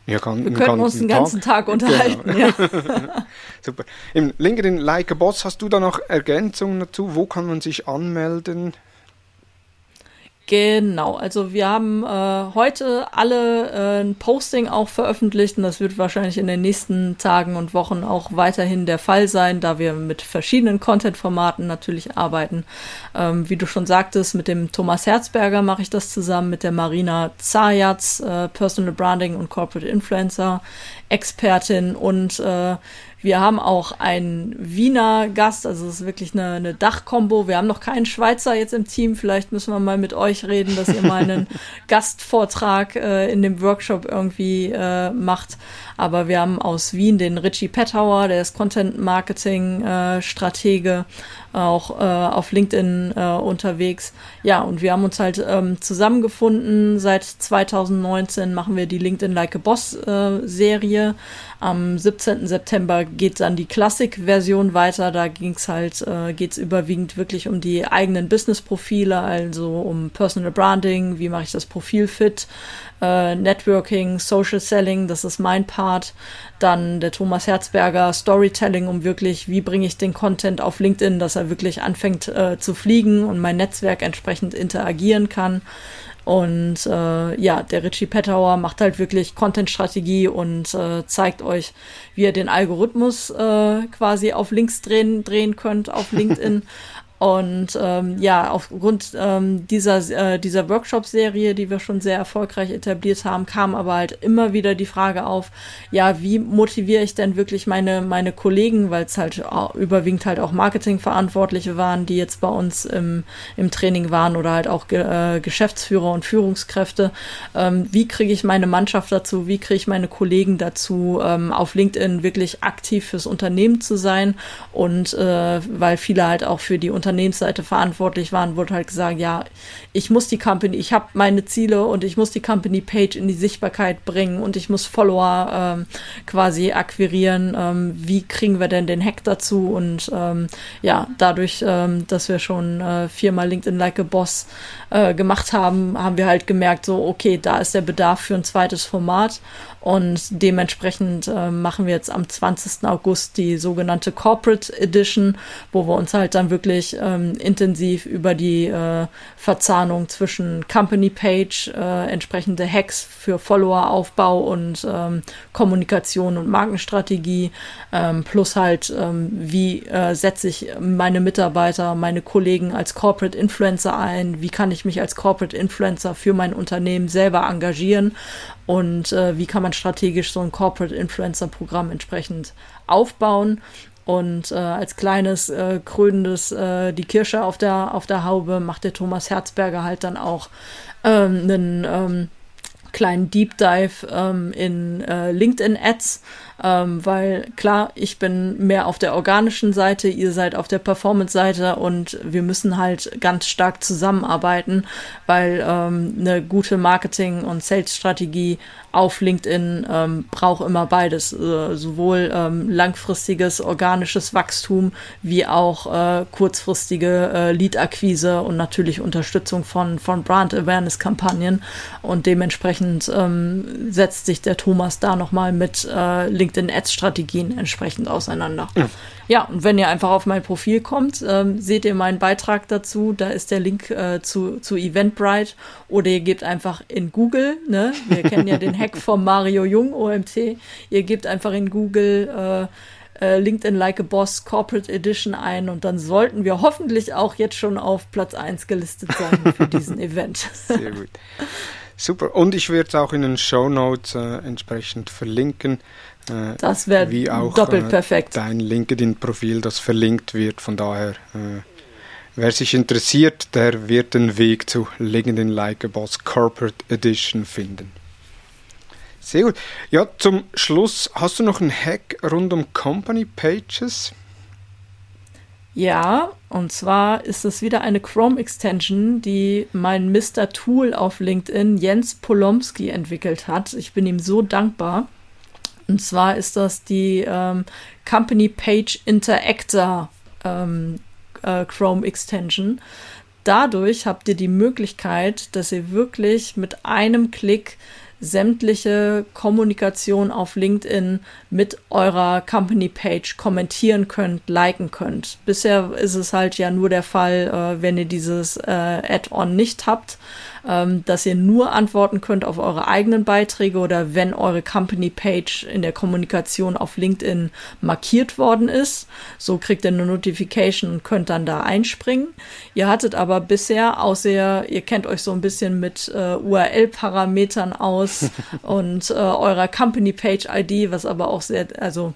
ja, kann, wir können uns den ganzen Tag, Tag unterhalten. Genau. Ja. Super. Im LinkedIn Like a Boss hast du da noch Ergänzungen dazu? Wo kann man sich anmelden? Genau, also wir haben äh, heute alle äh, ein Posting auch veröffentlicht und das wird wahrscheinlich in den nächsten Tagen und Wochen auch weiterhin der Fall sein, da wir mit verschiedenen Content-Formaten natürlich arbeiten. Ähm, wie du schon sagtest, mit dem Thomas Herzberger mache ich das zusammen, mit der Marina Zajatz, äh, Personal Branding und Corporate Influencer Expertin und äh, wir haben auch einen Wiener Gast, also es ist wirklich eine, eine Dachkombo. Wir haben noch keinen Schweizer jetzt im Team. Vielleicht müssen wir mal mit euch reden, dass ihr mal einen Gastvortrag äh, in dem Workshop irgendwie äh, macht. Aber wir haben aus Wien den Richie Pettauer, der ist Content Marketing äh, Stratege. Auch äh, auf LinkedIn äh, unterwegs. Ja, und wir haben uns halt ähm, zusammengefunden. Seit 2019 machen wir die LinkedIn Like a Boss äh, Serie. Am 17. September geht dann die Klassik-Version weiter. Da ging's halt, äh, geht's überwiegend wirklich um die eigenen Business-Profile, also um Personal Branding, wie mache ich das Profil fit, äh, Networking, Social Selling, das ist mein Part. Dann der Thomas Herzberger Storytelling, um wirklich, wie bringe ich den Content auf LinkedIn, dass er wirklich anfängt äh, zu fliegen und mein Netzwerk entsprechend interagieren kann. Und äh, ja, der Richie Pettauer macht halt wirklich Content-Strategie und äh, zeigt euch, wie ihr den Algorithmus äh, quasi auf Links drehen, drehen könnt auf LinkedIn. Und ähm, ja, aufgrund ähm, dieser, äh, dieser Workshop-Serie, die wir schon sehr erfolgreich etabliert haben, kam aber halt immer wieder die Frage auf, ja, wie motiviere ich denn wirklich meine, meine Kollegen, weil es halt überwiegend halt auch Marketingverantwortliche waren, die jetzt bei uns im, im Training waren oder halt auch äh, Geschäftsführer und Führungskräfte. Ähm, wie kriege ich meine Mannschaft dazu, wie kriege ich meine Kollegen dazu, ähm, auf LinkedIn wirklich aktiv fürs Unternehmen zu sein und äh, weil viele halt auch für die Unternehmen Unternehmensseite verantwortlich waren, wurde halt gesagt, ja, ich muss die Company, ich habe meine Ziele und ich muss die Company Page in die Sichtbarkeit bringen und ich muss Follower ähm, quasi akquirieren. Ähm, wie kriegen wir denn den Hack dazu? Und ähm, ja, dadurch, ähm, dass wir schon äh, viermal LinkedIn Like a Boss äh, gemacht haben, haben wir halt gemerkt, so, okay, da ist der Bedarf für ein zweites Format. Und dementsprechend äh, machen wir jetzt am 20. August die sogenannte Corporate Edition, wo wir uns halt dann wirklich ähm, intensiv über die äh, Verzahnung zwischen Company Page, äh, entsprechende Hacks für Followeraufbau und ähm, Kommunikation und Markenstrategie, ähm, plus halt, ähm, wie äh, setze ich meine Mitarbeiter, meine Kollegen als Corporate Influencer ein, wie kann ich mich als Corporate Influencer für mein Unternehmen selber engagieren und äh, wie kann man strategisch so ein Corporate Influencer Programm entsprechend aufbauen. Und äh, als kleines äh, krönendes äh, die Kirsche auf der auf der Haube macht der Thomas Herzberger halt dann auch ähm, einen ähm, kleinen Deep Dive ähm, in äh, LinkedIn Ads ähm, weil klar, ich bin mehr auf der organischen Seite, ihr seid auf der Performance-Seite und wir müssen halt ganz stark zusammenarbeiten, weil ähm, eine gute Marketing- und Sales-Strategie auf LinkedIn ähm, braucht immer beides, äh, sowohl ähm, langfristiges organisches Wachstum wie auch äh, kurzfristige äh, Lead-Akquise und natürlich Unterstützung von, von Brand-Awareness-Kampagnen. Und dementsprechend ähm, setzt sich der Thomas da nochmal mit äh, LinkedIn LinkedIn-Ads-Strategien entsprechend auseinander. Ja. ja. und wenn ihr einfach auf mein Profil kommt, ähm, seht ihr meinen Beitrag dazu. Da ist der Link äh, zu, zu Eventbrite. Oder ihr gebt einfach in Google, ne? wir kennen ja den Hack von Mario Jung, OMT. Ihr gebt einfach in Google äh, äh, LinkedIn Like a Boss Corporate Edition ein und dann sollten wir hoffentlich auch jetzt schon auf Platz 1 gelistet sein für diesen Event. Sehr gut. Super. Und ich werde es auch in den Show Notes äh, entsprechend verlinken. Äh, das wäre doppelt äh, perfekt. Dein LinkedIn-Profil, das verlinkt wird. Von daher, äh, wer sich interessiert, der wird den Weg zu LinkedIn Like a Boss Corporate Edition finden. Sehr gut. Ja, zum Schluss, hast du noch einen Hack rund um Company Pages? Ja, und zwar ist es wieder eine Chrome-Extension, die mein Mr. Tool auf LinkedIn, Jens Polomski, entwickelt hat. Ich bin ihm so dankbar. Und zwar ist das die ähm, Company Page Interactor ähm, äh, Chrome Extension. Dadurch habt ihr die Möglichkeit, dass ihr wirklich mit einem Klick sämtliche Kommunikation auf LinkedIn mit eurer Company Page kommentieren könnt, liken könnt. Bisher ist es halt ja nur der Fall, äh, wenn ihr dieses äh, Add-on nicht habt ähm, dass ihr nur antworten könnt auf eure eigenen Beiträge oder wenn eure Company Page in der Kommunikation auf LinkedIn markiert worden ist. So kriegt ihr eine Notification und könnt dann da einspringen. Ihr hattet aber bisher, außer ihr kennt euch so ein bisschen mit äh, URL-Parametern aus und äh, eurer Company Page ID, was aber auch sehr, also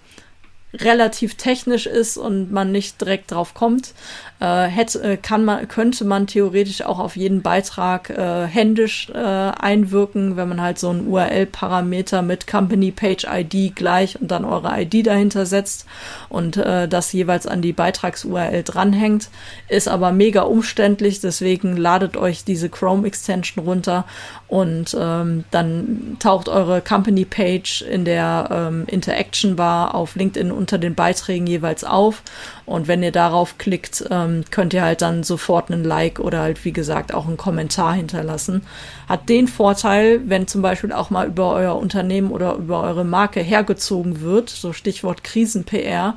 relativ technisch ist und man nicht direkt drauf kommt, äh, hätte, äh, kann man, könnte man theoretisch auch auf jeden Beitrag äh, händisch äh, einwirken, wenn man halt so einen URL-Parameter mit Company Page ID gleich und dann eure ID dahinter setzt und äh, das jeweils an die Beitrags-URL dranhängt. Ist aber mega umständlich, deswegen ladet euch diese Chrome-Extension runter und ähm, dann taucht eure Company Page in der ähm, Interaction Bar auf LinkedIn unter den Beiträgen jeweils auf. Und wenn ihr darauf klickt, ähm, könnt ihr halt dann sofort einen Like oder halt wie gesagt auch einen Kommentar hinterlassen. Hat den Vorteil, wenn zum Beispiel auch mal über euer Unternehmen oder über eure Marke hergezogen wird, so Stichwort Krisen-PR,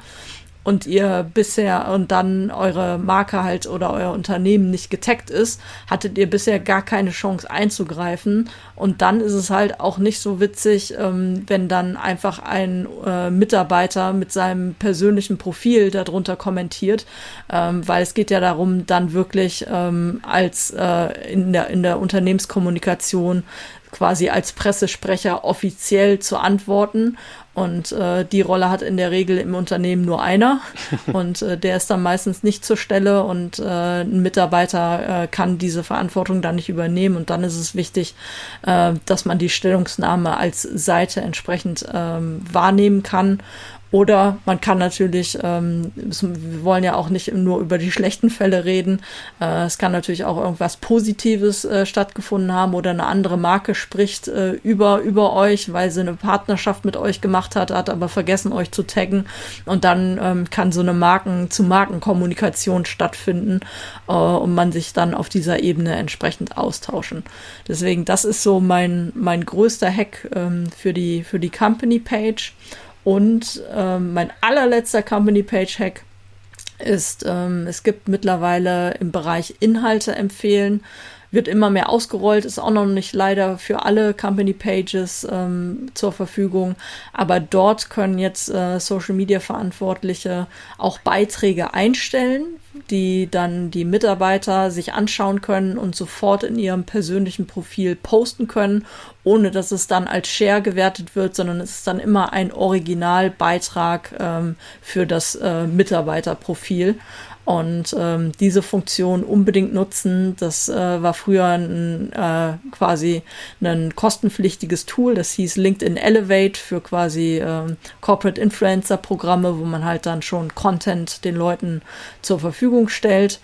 und ihr bisher und dann eure Marke halt oder euer Unternehmen nicht getaggt ist, hattet ihr bisher gar keine Chance einzugreifen. Und dann ist es halt auch nicht so witzig, ähm, wenn dann einfach ein äh, Mitarbeiter mit seinem persönlichen Profil darunter kommentiert, ähm, weil es geht ja darum, dann wirklich ähm, als äh, in, der, in der Unternehmenskommunikation quasi als Pressesprecher offiziell zu antworten und äh, die Rolle hat in der Regel im Unternehmen nur einer. und äh, der ist dann meistens nicht zur Stelle und äh, ein Mitarbeiter äh, kann diese Verantwortung dann nicht übernehmen. Und dann ist es wichtig, äh, dass man die Stellungsnahme als Seite entsprechend ähm, wahrnehmen kann oder man kann natürlich, ähm, wir wollen ja auch nicht nur über die schlechten Fälle reden, äh, es kann natürlich auch irgendwas Positives äh, stattgefunden haben oder eine andere Marke spricht äh, über, über euch, weil sie eine Partnerschaft mit euch gemacht hat, hat aber vergessen, euch zu taggen. Und dann ähm, kann so eine Marken-zu-Marken-Kommunikation stattfinden äh, und man sich dann auf dieser Ebene entsprechend austauschen. Deswegen, das ist so mein, mein größter Hack ähm, für die, für die Company-Page. Und ähm, mein allerletzter Company Page Hack ist, ähm, es gibt mittlerweile im Bereich Inhalte empfehlen, wird immer mehr ausgerollt, ist auch noch nicht leider für alle Company Pages ähm, zur Verfügung, aber dort können jetzt äh, Social Media Verantwortliche auch Beiträge einstellen, die dann die Mitarbeiter sich anschauen können und sofort in ihrem persönlichen Profil posten können, ohne dass es dann als Share gewertet wird, sondern es ist dann immer ein Originalbeitrag ähm, für das äh, Mitarbeiterprofil und ähm, diese Funktion unbedingt nutzen. Das äh, war früher ein, äh, quasi ein kostenpflichtiges Tool, das hieß LinkedIn Elevate für quasi ähm, Corporate Influencer Programme, wo man halt dann schon Content den Leuten zur Verfügung stellt.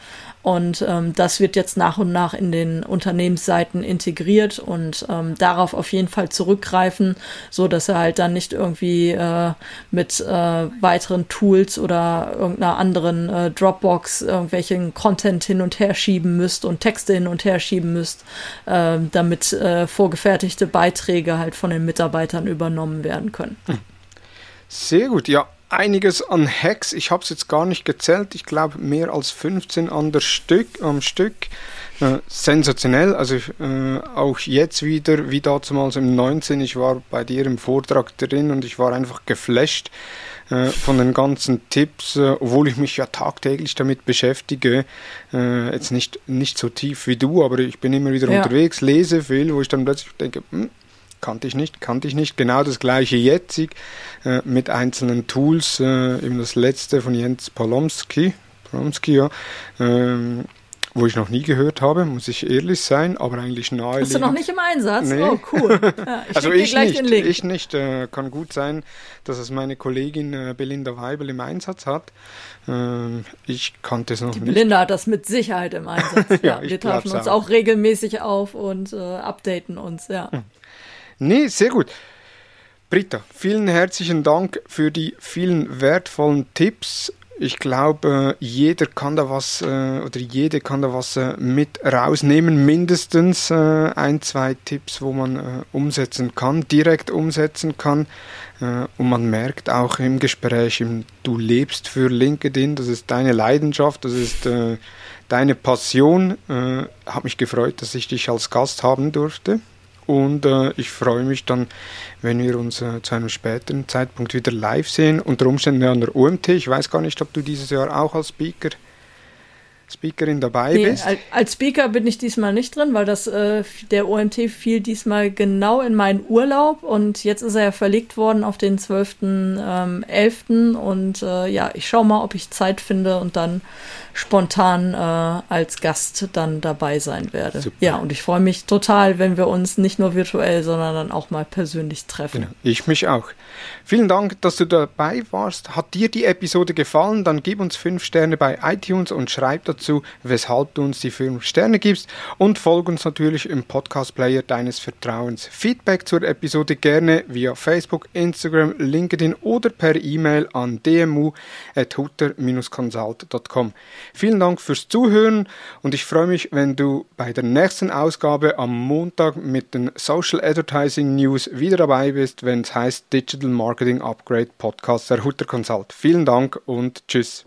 Und ähm, das wird jetzt nach und nach in den Unternehmensseiten integriert und ähm, darauf auf jeden Fall zurückgreifen, so dass er halt dann nicht irgendwie äh, mit äh, weiteren Tools oder irgendeiner anderen äh, Dropbox irgendwelchen Content hin und her schieben müsst und Texte hin und her schieben müsst, äh, damit äh, vorgefertigte Beiträge halt von den Mitarbeitern übernommen werden können. Sehr gut, ja einiges an Hacks. Ich habe es jetzt gar nicht gezählt. Ich glaube mehr als 15 an der Stück, am Stück. Äh, sensationell. Also äh, auch jetzt wieder, wie damals im 19. Ich war bei dir im Vortrag drin und ich war einfach geflasht äh, von den ganzen Tipps, äh, obwohl ich mich ja tagtäglich damit beschäftige. Äh, jetzt nicht, nicht so tief wie du, aber ich bin immer wieder ja. unterwegs, lese viel, wo ich dann plötzlich denke, hm, kannte ich nicht, kannte ich nicht. Genau das gleiche jetzig äh, mit einzelnen Tools, äh, eben das letzte von Jens Polomski, Polomski ja, ähm, wo ich noch nie gehört habe, muss ich ehrlich sein, aber eigentlich nahe. Hast du noch nicht im Einsatz? Nee. Oh, cool. Ja, ich also ich nicht, ich nicht. Äh, kann gut sein, dass es meine Kollegin äh, Belinda Weibel im Einsatz hat. Ähm, ich kannte es noch Die nicht. Belinda hat das mit Sicherheit im Einsatz. ja, ja wir tauschen uns auch. auch regelmäßig auf und äh, updaten uns, ja. Hm. Nee, sehr gut. Britta, vielen herzlichen Dank für die vielen wertvollen Tipps. Ich glaube, jeder kann da was äh, oder jede kann da was äh, mit rausnehmen. Mindestens äh, ein, zwei Tipps, wo man umsetzen kann, direkt umsetzen kann. Und man merkt auch im Gespräch, du lebst für LinkedIn, das ist deine Leidenschaft, das ist deine Passion. Hat mich gefreut, dass ich dich als Gast haben durfte. Und äh, ich freue mich dann, wenn wir uns äh, zu einem späteren Zeitpunkt wieder live sehen. Unter Umständen an der OMT. Ich weiß gar nicht, ob du dieses Jahr auch als Speaker Speakerin dabei nee, bist. Als Speaker bin ich diesmal nicht drin, weil das äh, der OMT fiel diesmal genau in meinen Urlaub und jetzt ist er ja verlegt worden auf den 12.11. Ähm, und äh, ja, ich schaue mal, ob ich Zeit finde und dann spontan äh, als Gast dann dabei sein werde. Super. Ja, und ich freue mich total, wenn wir uns nicht nur virtuell, sondern dann auch mal persönlich treffen. Genau, ich mich auch. Vielen Dank, dass du dabei warst. Hat dir die Episode gefallen? Dann gib uns fünf Sterne bei iTunes und schreib dazu, weshalb du uns die fünf Sterne gibst und folg uns natürlich im Podcast-Player deines Vertrauens. Feedback zur Episode gerne via Facebook, Instagram, LinkedIn oder per E-Mail an dmu.hutter-consult.com. Vielen Dank fürs Zuhören und ich freue mich, wenn du bei der nächsten Ausgabe am Montag mit den Social Advertising News wieder dabei bist, wenn es heißt Digital Marketing Upgrade Podcast der Hutter Consult. Vielen Dank und tschüss.